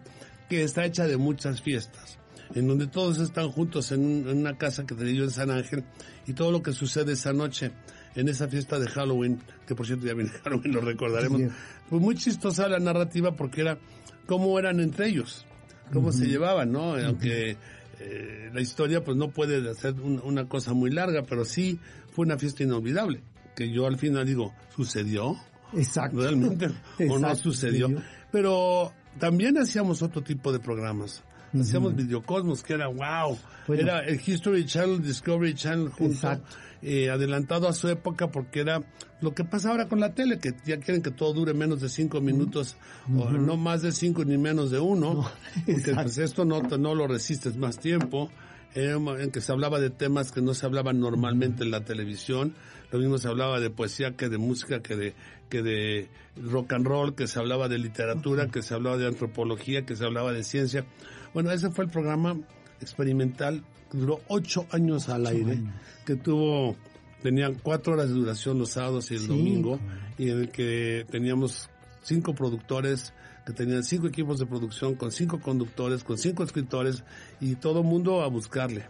que está hecha de muchas fiestas en donde todos están juntos en, una casa que tenía yo en San Ángel y todo lo que sucede esa noche en esa fiesta de Halloween, que por cierto ya viene Halloween, lo recordaremos, fue muy chistosa la narrativa porque era cómo eran entre ellos, cómo se llevaban, ¿no? Aunque eh, la historia pues no puede ser una cosa muy larga, pero sí fue una fiesta inolvidable, que yo al final digo, ¿sucedió? Exacto. ¿Realmente? ¿O no sucedió? Pero también hacíamos otro tipo de programas. Hacíamos Videocosmos, que era wow. Era el History Channel, Discovery Channel junto, eh, adelantado a su época porque era lo que pasa ahora con la tele, que ya quieren que todo dure menos de cinco minutos, o no más de cinco ni menos de uno, porque pues, esto no, no lo resistes más tiempo en que se hablaba de temas que no se hablaban normalmente en la televisión. Lo mismo se hablaba de poesía que de música, que de, que de rock and roll, que se hablaba de literatura, que se hablaba de antropología, que se hablaba de ciencia. Bueno, ese fue el programa experimental que duró ocho años al aire, que tuvo, tenían cuatro horas de duración los sábados y el domingo, y en el que teníamos cinco productores, que tenían cinco equipos de producción, con cinco conductores, con cinco escritores, y todo mundo a buscarle.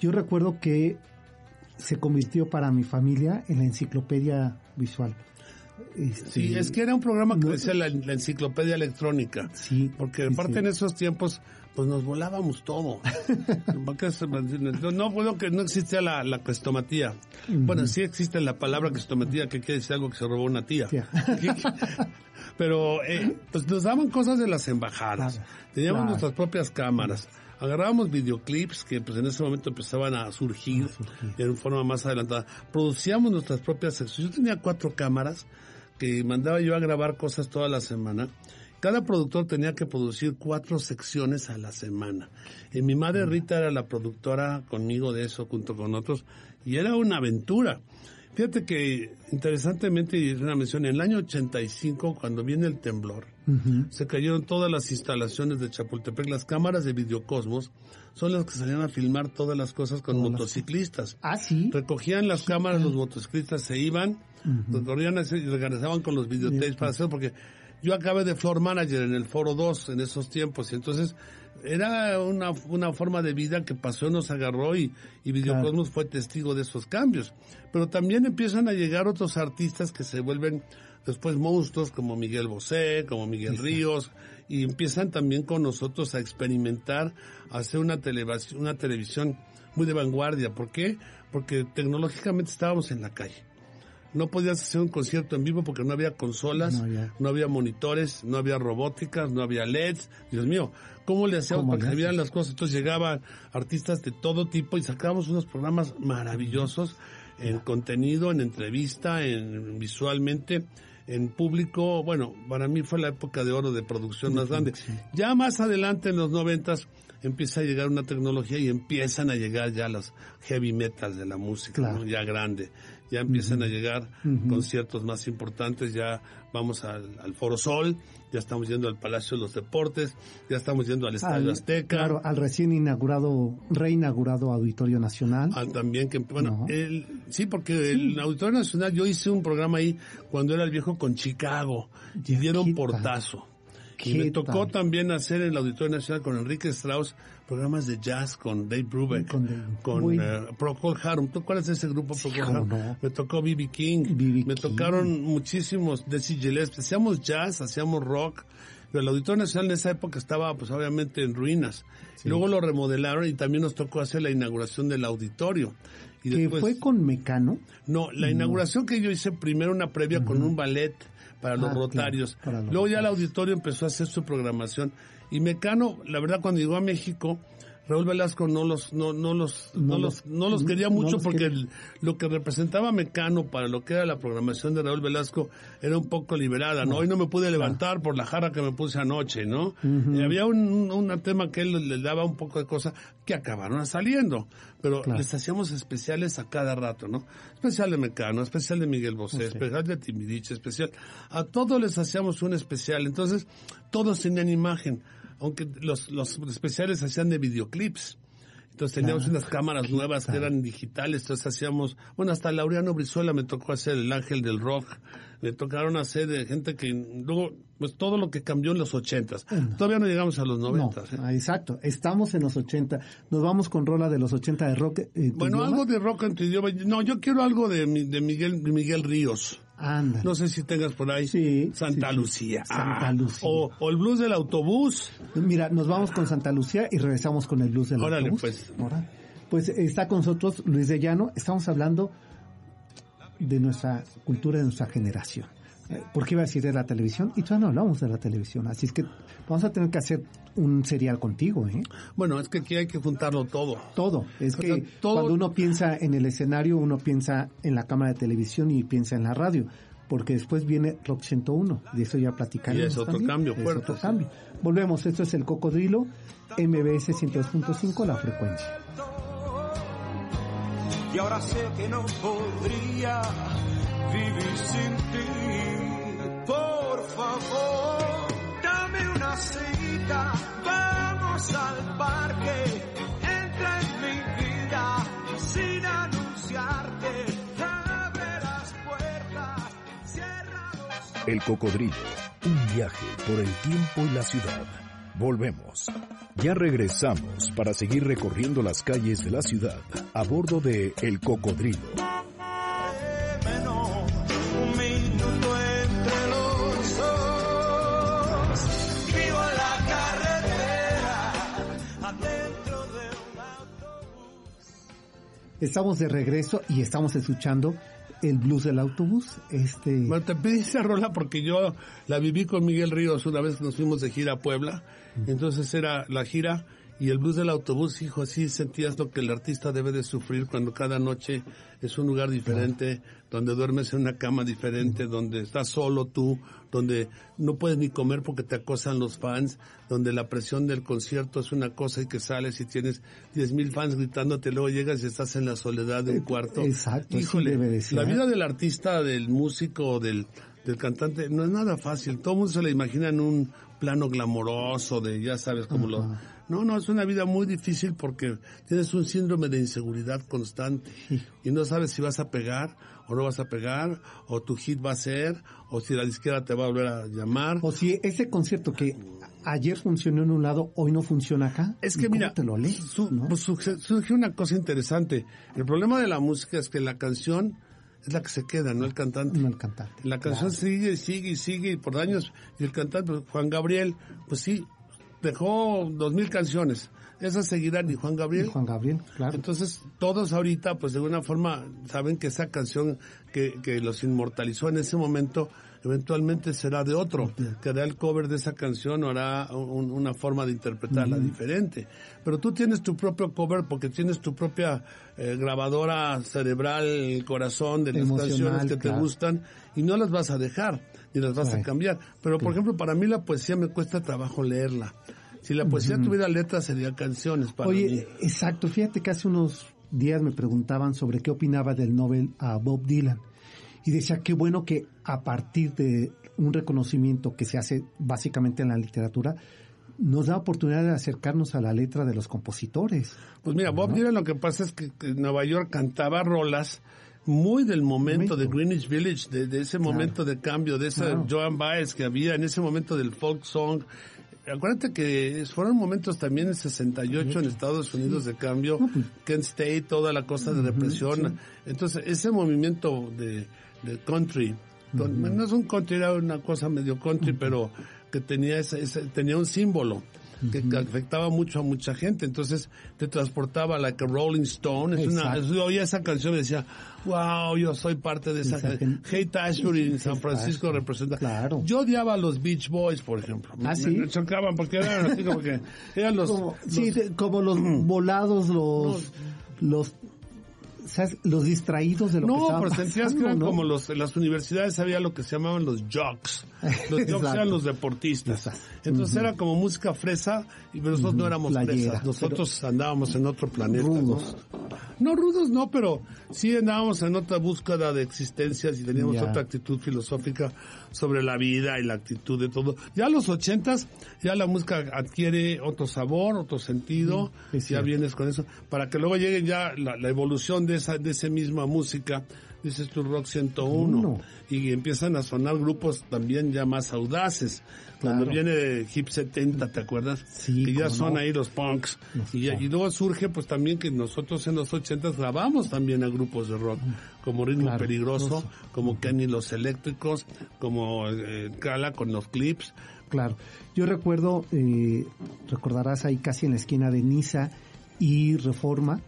Yo recuerdo que se convirtió para mi familia en la enciclopedia visual. Este, sí, es que era un programa que decía la, enciclopedia electrónica. Sí. Porque aparte en esos tiempos, pues nos volábamos todo. no, bueno, que no existía la, la crestomatía. Bueno, sí existe la palabra crestomatía, que quiere decir algo que se robó una tía. Pero eh, pues nos daban cosas de las embajadas. Teníamos nuestras propias cámaras agarrábamos videoclips que pues en ese momento empezaban a surgir, en forma más adelantada. Producíamos nuestras propias secciones. Yo tenía cuatro cámaras que mandaba yo a grabar cosas toda la semana. Cada productor tenía que producir cuatro secciones a la semana. Y mi madre Rita era la productora conmigo de eso, junto con otros, y era una aventura. Fíjate que, interesantemente, y es una mención, en el año 85, cuando viene el temblor, se cayeron todas las instalaciones de Chapultepec, las cámaras de Videocosmos, son las que salían a filmar todas las cosas con motociclistas. Ah, sí. Recogían las cámaras, los motociclistas se iban, recorrían y regresaban con los videotapes para hacer, porque yo acabé de floor manager en el Foro 2 en esos tiempos, y entonces era una, una forma de vida que pasó, nos agarró y, y Videocosmos fue testigo de esos cambios. Pero también empiezan a llegar otros artistas que se vuelven después monstruos como Miguel Bosé, como Miguel Ríos, y empiezan también con nosotros a experimentar, a hacer una, televisión, una televisión muy de vanguardia. ¿Por qué? Porque tecnológicamente estábamos en la calle. No podías hacer un concierto en vivo porque no había consolas, no había, monitores, no había robóticas, no había LEDs. Dios mío, ¿cómo le hacíamos para que se vieran las cosas? Entonces llegaban artistas de todo tipo y sacábamos unos programas maravillosos en contenido, en entrevista, en visualmente en público, bueno, para mí fue la época de oro de producción más grande. Ya más adelante en los noventas empieza a llegar una tecnología y empiezan a llegar ya los heavy metals de la música, ya grande. Ya empiezan a llegar conciertos más importantes, ya vamos al, Foro Sol, ya estamos yendo al Palacio de los Deportes, ya estamos yendo al Estadio Azteca. Claro, al recién inaugurado, reinaugurado Auditorio Nacional. Ah, también que, bueno, sí, porque el Auditorio Nacional, yo hice un programa ahí cuando era el viejo con Chicago, y dieron portazo. Y me tocó también hacer en el Auditorio Nacional con Enrique Strauss programas de jazz con Dave Brubeck, con, eh, Procol Harum. ¿Tú cuál es ese grupo Procol Harum? Me tocó B.B. King, me tocaron muchísimos Desi Gillespie. Hacíamos jazz, hacíamos rock. Pero el Auditorio Nacional en esa época estaba, pues obviamente, en ruinas. Luego lo remodelaron y también nos tocó hacer la inauguración del auditorio. Y ¿Que fue con Mecano? No, la inauguración que yo hice primero una previa con un ballet para los ah, rotarios. Luego ya el auditorio empezó a hacer su programación. Y Mecano, la verdad, cuando llegó a México, Raúl Velasco no los no no los no, los no los quería mucho porque lo que representaba Mecano para lo que era la programación de Raúl Velasco era un poco liberada, ¿no? Hoy no me pude levantar por la jarra que me puse anoche, ¿no? y había un, un, tema que él le daba un poco de cosas que acabaron saliendo, pero les hacíamos especiales a cada rato, ¿no? Especial de Mecano, especial de Miguel Bosé, especial de Timirich, especial. A todos les hacíamos un especial, entonces todos tenían imagen aunque los, los especiales hacían de videoclips. Entonces teníamos unas cámaras nuevas que eran digitales, entonces hacíamos, bueno, hasta Laureano Brizuela me tocó hacer el ángel del rock, me tocaron hacer de gente que luego, pues todo lo que cambió en los ochentas. Todavía no llegamos a los noventas. ¿eh? Ah, exacto, estamos en los ochenta. Nos vamos con rola de los ochenta de rock. Eh, bueno, algo de rock en tu idioma. No, yo quiero algo de, de Miguel, de Miguel Ríos. No sé si tengas por ahí Santa Lucía. Santa ah, Lucía. O, el blues del autobús. Mira, nos vamos con Santa Lucía y regresamos con el blues del Órale, autobús. pues. Pues está con nosotros Luis de Llano. Estamos hablando de nuestra cultura, de nuestra generación. Eh, ¿Por qué iba a decir de la televisión? Y todavía no hablamos de la televisión. Así es que vamos a tener que hacer un serial contigo, ¿eh? Bueno, es que aquí hay que juntarlo todo. Todo. Es que cuando uno piensa en el escenario, uno piensa en la cámara de televisión y piensa en la radio. Porque después viene Rock 101. De eso ya platicaremos. Y es otro cambio fuerte. Es otro cambio. Volvemos. Esto es el Cocodrilo, MBS 102.5, la frecuencia. Y ahora sé que no podría vivir sin ti. Por favor, vamos al parque, entra en mi vida sin anunciarte, abre las puertas, cierra. El cocodrilo, un viaje por el tiempo y la ciudad. Volvemos. Ya regresamos para seguir recorriendo las calles de la ciudad a bordo de El Cocodrilo. Estamos de regreso y estamos escuchando el blues del autobús. Este... Bueno, te pedí esa rola porque yo la viví con Miguel Ríos una vez que nos fuimos de gira a Puebla. Entonces era la gira y el blues del autobús, hijo, así sentías lo que el artista debe de sufrir cuando cada noche es un lugar diferente, donde duermes en una cama diferente, donde estás solo tú, donde no puedes ni comer porque te acosan los fans, donde la presión del concierto es una cosa y que sales y tienes diez mil fans gritándote, luego llegas y estás en la soledad de un cuarto. Exacto, Híjole, la vida del artista, del músico, del, del cantante, no es nada fácil. Todo el mundo se le imagina en un plano glamoroso de, ya sabes, como lo no, no, es una vida muy difícil porque tienes un síndrome de inseguridad constante y no sabes si vas a pegar o no vas a pegar, o tu hit va a ser, o si la disquera te va a volver a llamar. O si ese concierto que ayer funcionó en un lado, hoy no funciona acá. Es que mira, te lo lees, pues, surge una cosa interesante. El problema de la música es que la canción es la que se queda, no el cantante. No el cantante. La canción sigue, sigue y sigue y por años. Y el cantante, pues, Juan Gabriel, pues sí, dejó dos mil canciones. Esas seguirán y Juan Gabriel. Juan Gabriel, claro. Entonces, todos ahorita, pues de alguna forma, saben que esa canción que, que los inmortalizó en ese momento, eventualmente será de otro, que hará el cover de esa canción o hará una forma de interpretarla diferente. Pero tú tienes tu propio cover porque tienes tu propia eh, grabadora cerebral, el corazón de las canciones que te gustan y no las vas a dejar ni las vas a cambiar. Pero, por ejemplo, para mí la poesía me cuesta trabajo leerla. Si la poesía tuviera letras, sería canciones para Oye, exacto. Fíjate que hace unos días me preguntaban sobre qué opinaba del Nobel a Bob Dylan. Y decía, qué bueno que a partir de un reconocimiento que se hace básicamente en la literatura, nos da oportunidad de acercarnos a la letra de los compositores. Pues mira, Bob Dylan lo que pasa es que en Nueva York cantaba rolas muy del momento, de Greenwich Village, de, ese momento de cambio, de esa Joan Baez que había en ese momento del folk song. Acuérdate que fueron momentos también en 68 en Estados Unidos de cambio, pues. Kent State, toda la cosa de represión. Entonces, ese movimiento de, country, no es un country, era una cosa medio country, pero que tenía ese, tenía un símbolo. Que, afectaba mucho a mucha gente. Entonces te transportaba like a Rolling Stone. Es una, yo oía esa canción y decía, wow, yo soy parte de esa. Hate Ashbury en San Francisco representa. Claro. Yo odiaba a los Beach Boys, por ejemplo. Ah, sí. Me, chocaban porque eran así como que eran los. Como, sí, como los volados, los. los los distraídos de lo no, que No, pero sentías que eran como los, en las universidades había lo que se llamaban los jocks. Los jocks eran los deportistas. Entonces era como música fresa, y nosotros no éramos fresas. Nosotros andábamos en otro planeta. Rudos. ¿no? rudos no, pero sí andábamos en otra búsqueda de existencias y teníamos otra actitud filosófica sobre la vida y la actitud de todo. Ya a los ochentas, ya la música adquiere otro sabor, otro sentido, ya vienes con eso, para que luego llegue ya la, la evolución de esa, de esa misma música dices tu Rock 101, y empiezan a sonar grupos también ya más audaces. Cuando viene Hip 70, ¿te acuerdas? Sí, que ya son ahí los punks. y, y, luego surge pues también que nosotros en los 80 grabamos también a grupos de rock, como Ritmo Peligroso, como Kenny Los Eléctricos, como eh, Kala con los clips. Claro. Yo recuerdo, eh, recordarás ahí casi en la esquina de Niza y Reforma,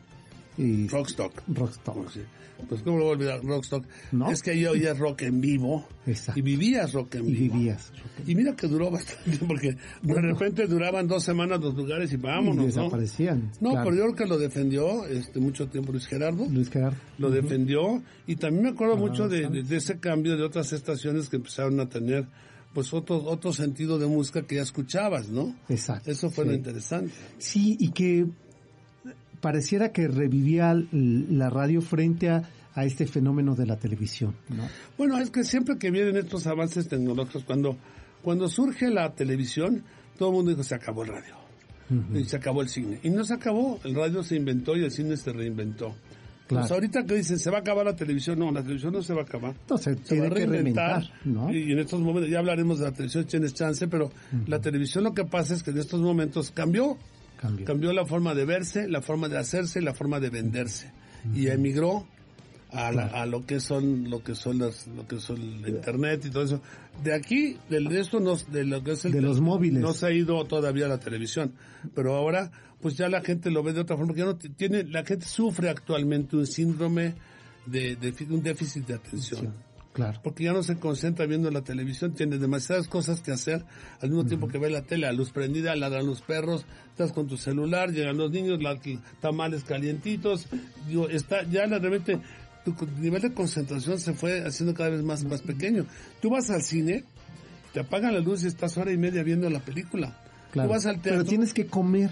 Rockstock. Rockstock. Sí. Pues cómo lo voy a olvidar, Rockstock. Es que yo oía rock en vivo. Exacto. Y vivías rock en y vivo. Vivías. Y mira que duró bastante, porque de repente duraban dos semanas los lugares y vámonos, y desaparecían. ¿no? No, pero yo creo que lo defendió este mucho tiempo Luis Gerardo. Luis Gerardo. Lo defendió. Y también me acuerdo mucho de, de, ese cambio de otras estaciones que empezaron a tener pues otro, otro sentido de música que ya escuchabas, ¿no? Exacto. Eso fue lo interesante. Sí, y que pareciera que revivía la radio frente a, a este fenómeno de la televisión. ¿no? Bueno, es que siempre que vienen estos avances tecnológicos, cuando, cuando surge la televisión, todo el mundo dijo se acabó el radio. Y se acabó el cine. Y no se acabó, el radio se inventó y el cine se reinventó. Claro. Pues ahorita que dicen se va a acabar la televisión, no, la televisión no se va a acabar. Entonces, se va a reinventar. ¿no? Y, en estos momentos, ya hablaremos de la televisión, tienes chance, pero la televisión lo que pasa es que en estos momentos cambió Cambió. Cambió la forma de verse, la forma de hacerse la forma de venderse. Y emigró a, la, a, lo que son lo que son las lo que son el internet y todo eso. De aquí del de esto nos de lo que es el de los móviles. no se ha ido todavía la televisión. Pero ahora pues ya la gente lo ve de otra forma que no tiene la gente sufre actualmente un síndrome de, de un déficit de atención Claro. Porque ya no se concentra viendo la televisión, tiene demasiadas cosas que hacer al mismo tiempo que ve la tele, a luz prendida, ladran los perros, estás con tu celular, llegan los niños, la, tamales calientitos, digo, está, ya la, realmente tu nivel de concentración se fue haciendo cada vez más, más pequeño. Tú vas al cine, te apagan la luz y estás hora y media viendo la película. Claro. Tú vas al teatro. Pero tienes que comer.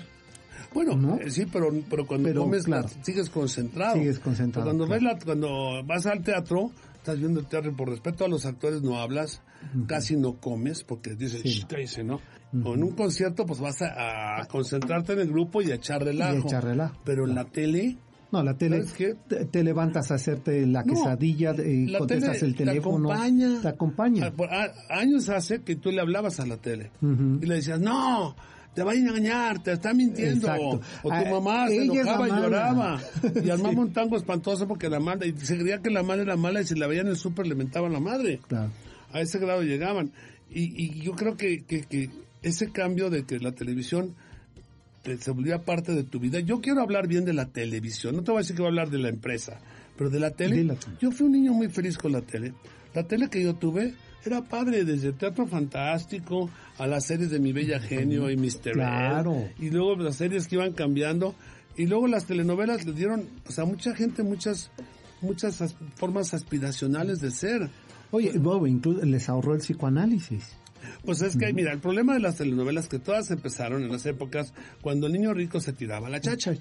Bueno, ¿no? eh, sí, pero, pero cuando Pero, comes claro. sigues concentrado. Sigues concentrado, Cuando, claro. ves la, cuando vas al teatro, estás viendo el teatro y por respeto a los actores no hablas, casi no comes porque dices, Sí. Cállese, ¿no? O en un concierto pues vas a, a concentrarte en el grupo y a echar relajo. Y echar relajo, Pero en la tele, No, la tele, te, te levantas a hacerte la No, quesadilla, eh, la contestas tele el teléfono. Te acompaña. Te acompaña. A- por- a- años hace que tú le hablabas a la tele y le decías, no, te va a engañar, te está mintiendo. Exacto. O tu Ah, mamá se enojaba y lloraba. Y armaba Sí. un tango espantoso porque la mala, y se creía que la mala era mala y si la veían en el súper le mentaban la madre. Claro. A ese grado llegaban. Y, y yo creo que, que, que ese cambio de que la televisión te- se volvía parte de tu vida. Yo quiero hablar bien de la televisión. No te voy a decir que voy a hablar de la empresa, pero de la tele. De la tele. Yo fui un niño muy feliz con la tele. La tele que yo tuve era padre, desde el Teatro Fantástico a las series de Mi Bella Genio y Mr. Claro. Y luego las series que iban cambiando. Y luego las telenovelas le dieron, o sea, mucha gente muchas, muchas as- formas aspiracionales de ser. Oye, Bob, incluso les ahorró el psicoanálisis. Pues es que, mira, el problema de las telenovelas que todas empezaron en las épocas cuando el niño rico se tiraba la chacha.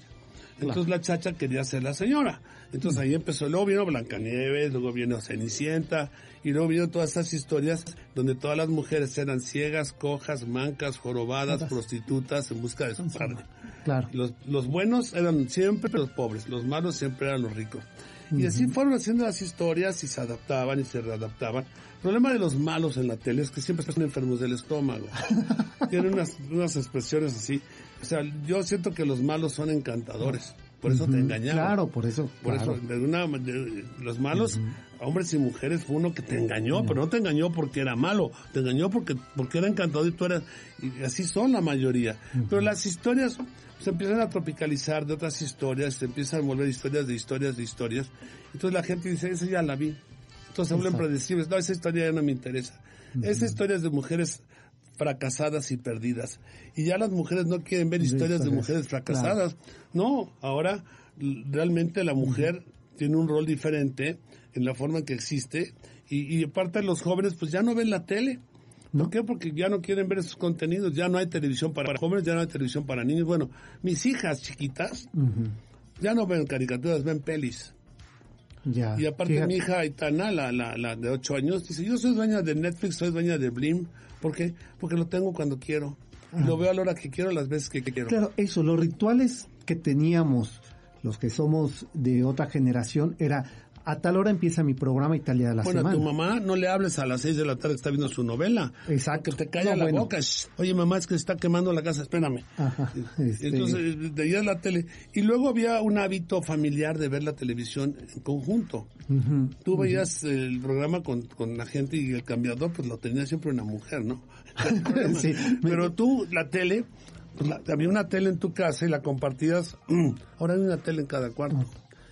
Entonces la chacha quería ser la señora. Entonces ahí empezó, luego vino Blancanieves, luego vino Cenicienta, y luego vino todas estas historias donde todas las mujeres eran ciegas, cojas, mancas, jorobadas, prostitutas en busca de su padre. Claro. Los, los buenos eran siempre los pobres, los malos siempre eran los ricos. Y así fueron haciendo las historias y se adaptaban y se readaptaban. El problema de los malos en la tele es que siempre están enfermos del estómago. Tienen unas, unas expresiones así. O sea, yo siento que los malos son encantadores. por eso te engañaron. Claro, por eso. Por eso, de una, los malos, hombres y mujeres, fue uno que te engañó, pero no te engañó porque era malo, te engañó porque, porque era encantador y tú eras, y así son la mayoría. Pero las historias se empiezan a tropicalizar de otras historias, se empiezan a volver historias de historias de historias. Entonces la gente dice, esa ya la vi. Entonces se vuelven predecibles. No, esa historia ya no me interesa. Esa historia es de mujeres fracasadas y perdidas. Y ya las mujeres no quieren ver historias de mujeres fracasadas. No, ahora realmente la mujer tiene un rol diferente en la forma en que existe y, y aparte los jóvenes pues ya no ven la tele. ¿Por qué? Porque ya no quieren ver esos contenidos, ya no hay televisión para jóvenes, ya no hay televisión para niños. Bueno, mis hijas chiquitas ya no ven caricaturas, ven pelis. Ya, y aparte mi hija Aitana, la, la, la de 8 años, dice, yo soy dueña de Netflix, soy dueña de Blim. ¿Por qué? Porque lo tengo cuando quiero. Lo veo a la hora que quiero, las veces que quiero. Claro, eso, los rituales que teníamos los que somos de otra generación era a tal hora empieza mi programa Italia de la bueno, semana. Bueno, tu mamá no le hables a las seis de la tarde que está viendo su novela. Exacto. Que te calla la boca. Oye, mamá, es que se está quemando la casa, espérame. Ajá, este... Entonces, de la tele. Y luego había un hábito familiar de ver la televisión en conjunto. Tú veías el programa con, con la gente y el cambiador, pues lo tenía siempre una mujer, ¿no? sí. Pero tú, la tele, pues había una tele en tu casa y la compartías. Ahora hay una tele en cada cuarto.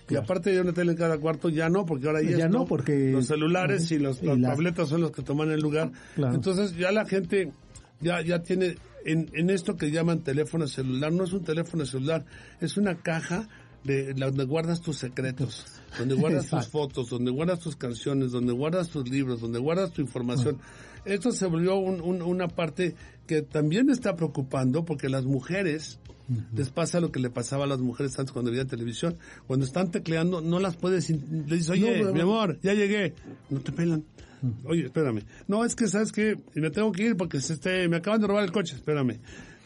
Y aparte de una tele en cada cuarto, ya no, porque ahora ya, no, porque los celulares y los, las tabletas son los que toman el lugar. Entonces ya la gente ya, ya tiene, en, en esto que llaman teléfono celular, no es un teléfono celular, es una caja de donde guardas tus secretos, donde guardas tus fotos, donde guardas tus canciones, donde guardas tus libros, donde guardas tu información. Esto se volvió una parte que también me está preocupando porque las mujeres les pasa lo que le pasaba a las mujeres antes cuando veían televisión. Cuando están tecleando, no las puedes... Le dices, oye, mi amor, ya llegué. No te pelan. Oye, espérame. No, es que, ¿sabes qué? Me tengo que ir porque se este, me acaban de robar el coche. Espérame.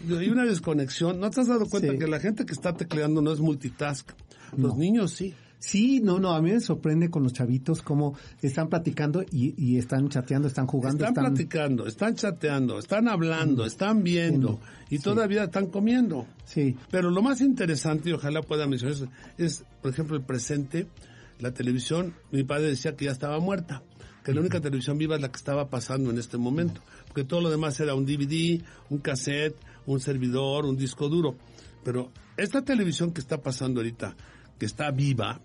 Hay una desconexión. ¿No te has dado cuenta que la gente que está tecleando no es multitask? Los niños sí. Sí, no, no, a mí me sorprende con los chavitos cómo están platicando y, están chateando, están jugando. Están, platicando, están chateando, están hablando, mm. están viendo y todavía están comiendo. Sí. Pero lo más interesante, y ojalá pueda mencionar eso, es, por ejemplo, el presente, la televisión, mi padre decía que ya estaba muerta, que la única televisión viva es la que estaba pasando en este momento, porque todo lo demás era un DVD, un cassette, un servidor, un disco duro. Pero esta televisión que está pasando ahorita, que está viva,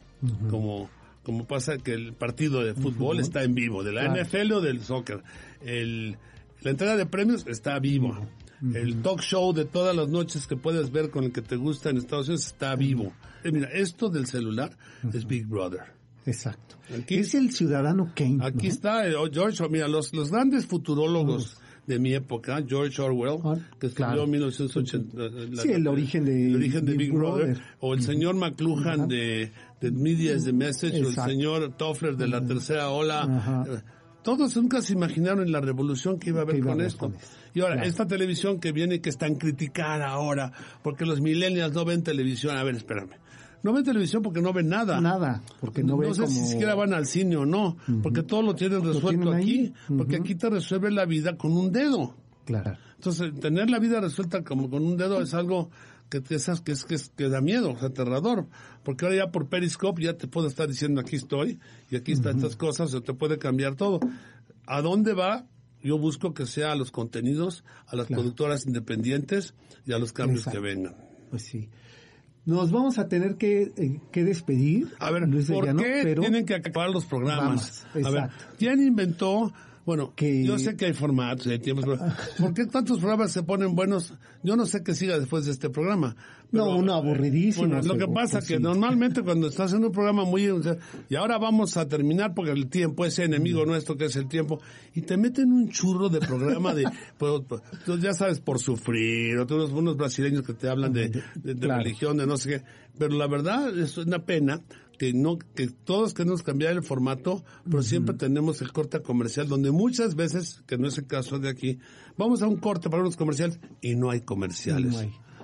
como, como pasa que el partido de fútbol está en vivo, de la NFL o del soccer. El, la entrega de premios está vivo. El talk show de todas las noches que puedes ver con el que te gusta en Estados Unidos está vivo. Eh, mira, esto del celular es Big Brother. Exacto. es el ciudadano Kane. Aquí está eh, George, mira, los, los grandes futurólogos de mi época, George Orwell, que escribió en 1980. sí, el origen de, origen de Big, Brother, o el señor McLuhan de, de Media is the Message, o el señor Toffler de la Tercera Ola. Eh, todos nunca se imaginaron la revolución que iba a haber con esto. Y ahora, esta televisión que viene que es tan criticada ahora, porque los millennials no ven televisión. A ver, espérame no ven televisión porque no ven nada. Nada, porque no, ven No sé si siquiera van al cine o no, porque todo lo tienen resuelto aquí, porque aquí te resuelve la vida con un dedo. Claro. Entonces, tener la vida resuelta como con un dedo es algo que, que, es, que, es, que, da miedo, es aterrador, porque ahora ya por Periscope ya te puedo estar diciendo aquí estoy y aquí están estas cosas, se te puede cambiar todo. ¿A dónde va? Yo busco que sea a los contenidos, a las productoras independientes y a los cambios que vengan. Pues sí. Nos vamos a tener que, eh, que despedir. A ver, ¿por qué tienen que acabar los programas? a ver, ¿quién inventó bueno, que... yo sé que hay formatos, hay tiempos, ¿por qué tantos programas se ponen buenos? Yo no sé qué siga después de este programa. no, uno aburridísimo. Bueno, lo que pasa es que normalmente cuando estás en un programa muy... y ahora vamos a terminar porque el tiempo es enemigo nuestro que es el tiempo, y te meten un churro de programa de... pues, pues ya sabes, por sufrir, o unos, unos brasileños que te hablan de, de religión, de no sé qué. Pero la verdad es una pena que no que todos queremos cambiar el formato, pero siempre tenemos el corte comercial donde muchas veces, que no es el caso de aquí, vamos a un corte para unos comerciales y no hay comerciales.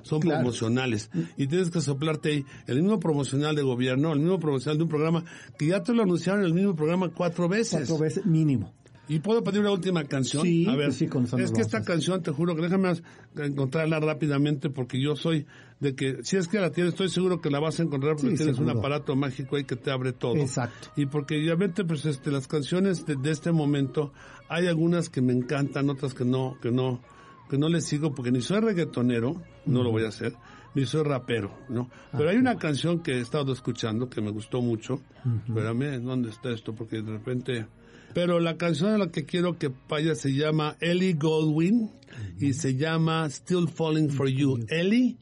Son promocionales. Y tienes que soplarte ahí el mismo promocional de gobierno, el mismo promocional de un programa que ya te lo anunciaron en el mismo programa cuatro veces. Cuatro veces mínimo. ¿Y puedo pedir una última canción? Sí, a ver, sí, con es que esta canción, te juro que déjame encontrarla rápidamente porque yo soy de que, si es que la tienes, estoy seguro que la vas a encontrar porque Sí, tienes un aparato mágico ahí que te abre todo. Exacto. Y porque obviamente, pues, este, las canciones de, de este momento, hay algunas que me encantan, otras que no, que no, que no les sigo porque ni soy reggaetonero, no lo voy a hacer, ni soy rapero, ¿no? Pero hay una canción que he estado escuchando que me gustó mucho. Espérame, ¿dónde está esto? Porque de repente... Pero la canción a la que quiero que vaya se llama Ellie Goldwyn y se llama Still Falling for You. Ellie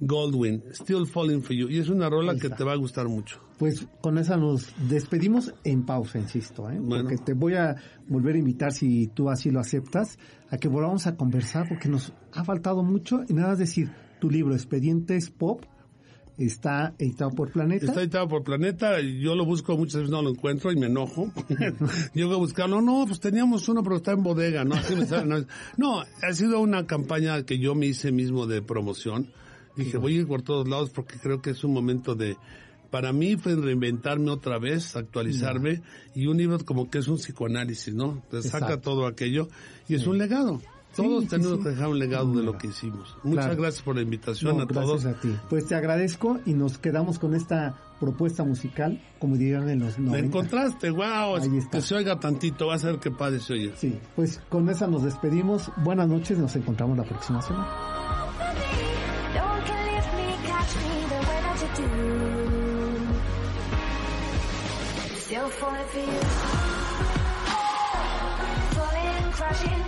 Goldwyn, Still Falling for You. Y es una rola que te va a gustar mucho. Pues con esa nos despedimos en pausa, insisto, ¿eh? Bueno. porque te voy a volver a invitar, si tú así lo aceptas, a que volvamos a conversar, porque nos ha faltado mucho. Y nada, es decir, tu libro Expedientes Pop está editado por Planeta. Está editado por Planeta, yo lo busco muchas veces, no lo encuentro y me enojo. Llego a buscarlo, no, pues teníamos uno, pero está en bodega, ¿no? Así me sale, no, no, ha sido una campaña que yo me hice mismo de promoción. Dije, voy a ir por todos lados porque creo que es un momento de, para mí fue reinventarme otra vez, actualizarme, y un libro como que es un psicoanálisis, ¿no? Te saca Exacto. todo aquello y es un legado. Todos sí, tenemos sí. que dejar un legado de lo que hicimos. Muchas Claro. gracias por la invitación No, a todos. gracias a ti. Pues te agradezco y nos quedamos con esta propuesta musical, como dirían en los 90. Me encontraste, wow, Ahí está. que se oiga tantito, va a ser que padre se oye. Sí, pues con esa nos despedimos. Buenas noches, nos encontramos la próxima semana. No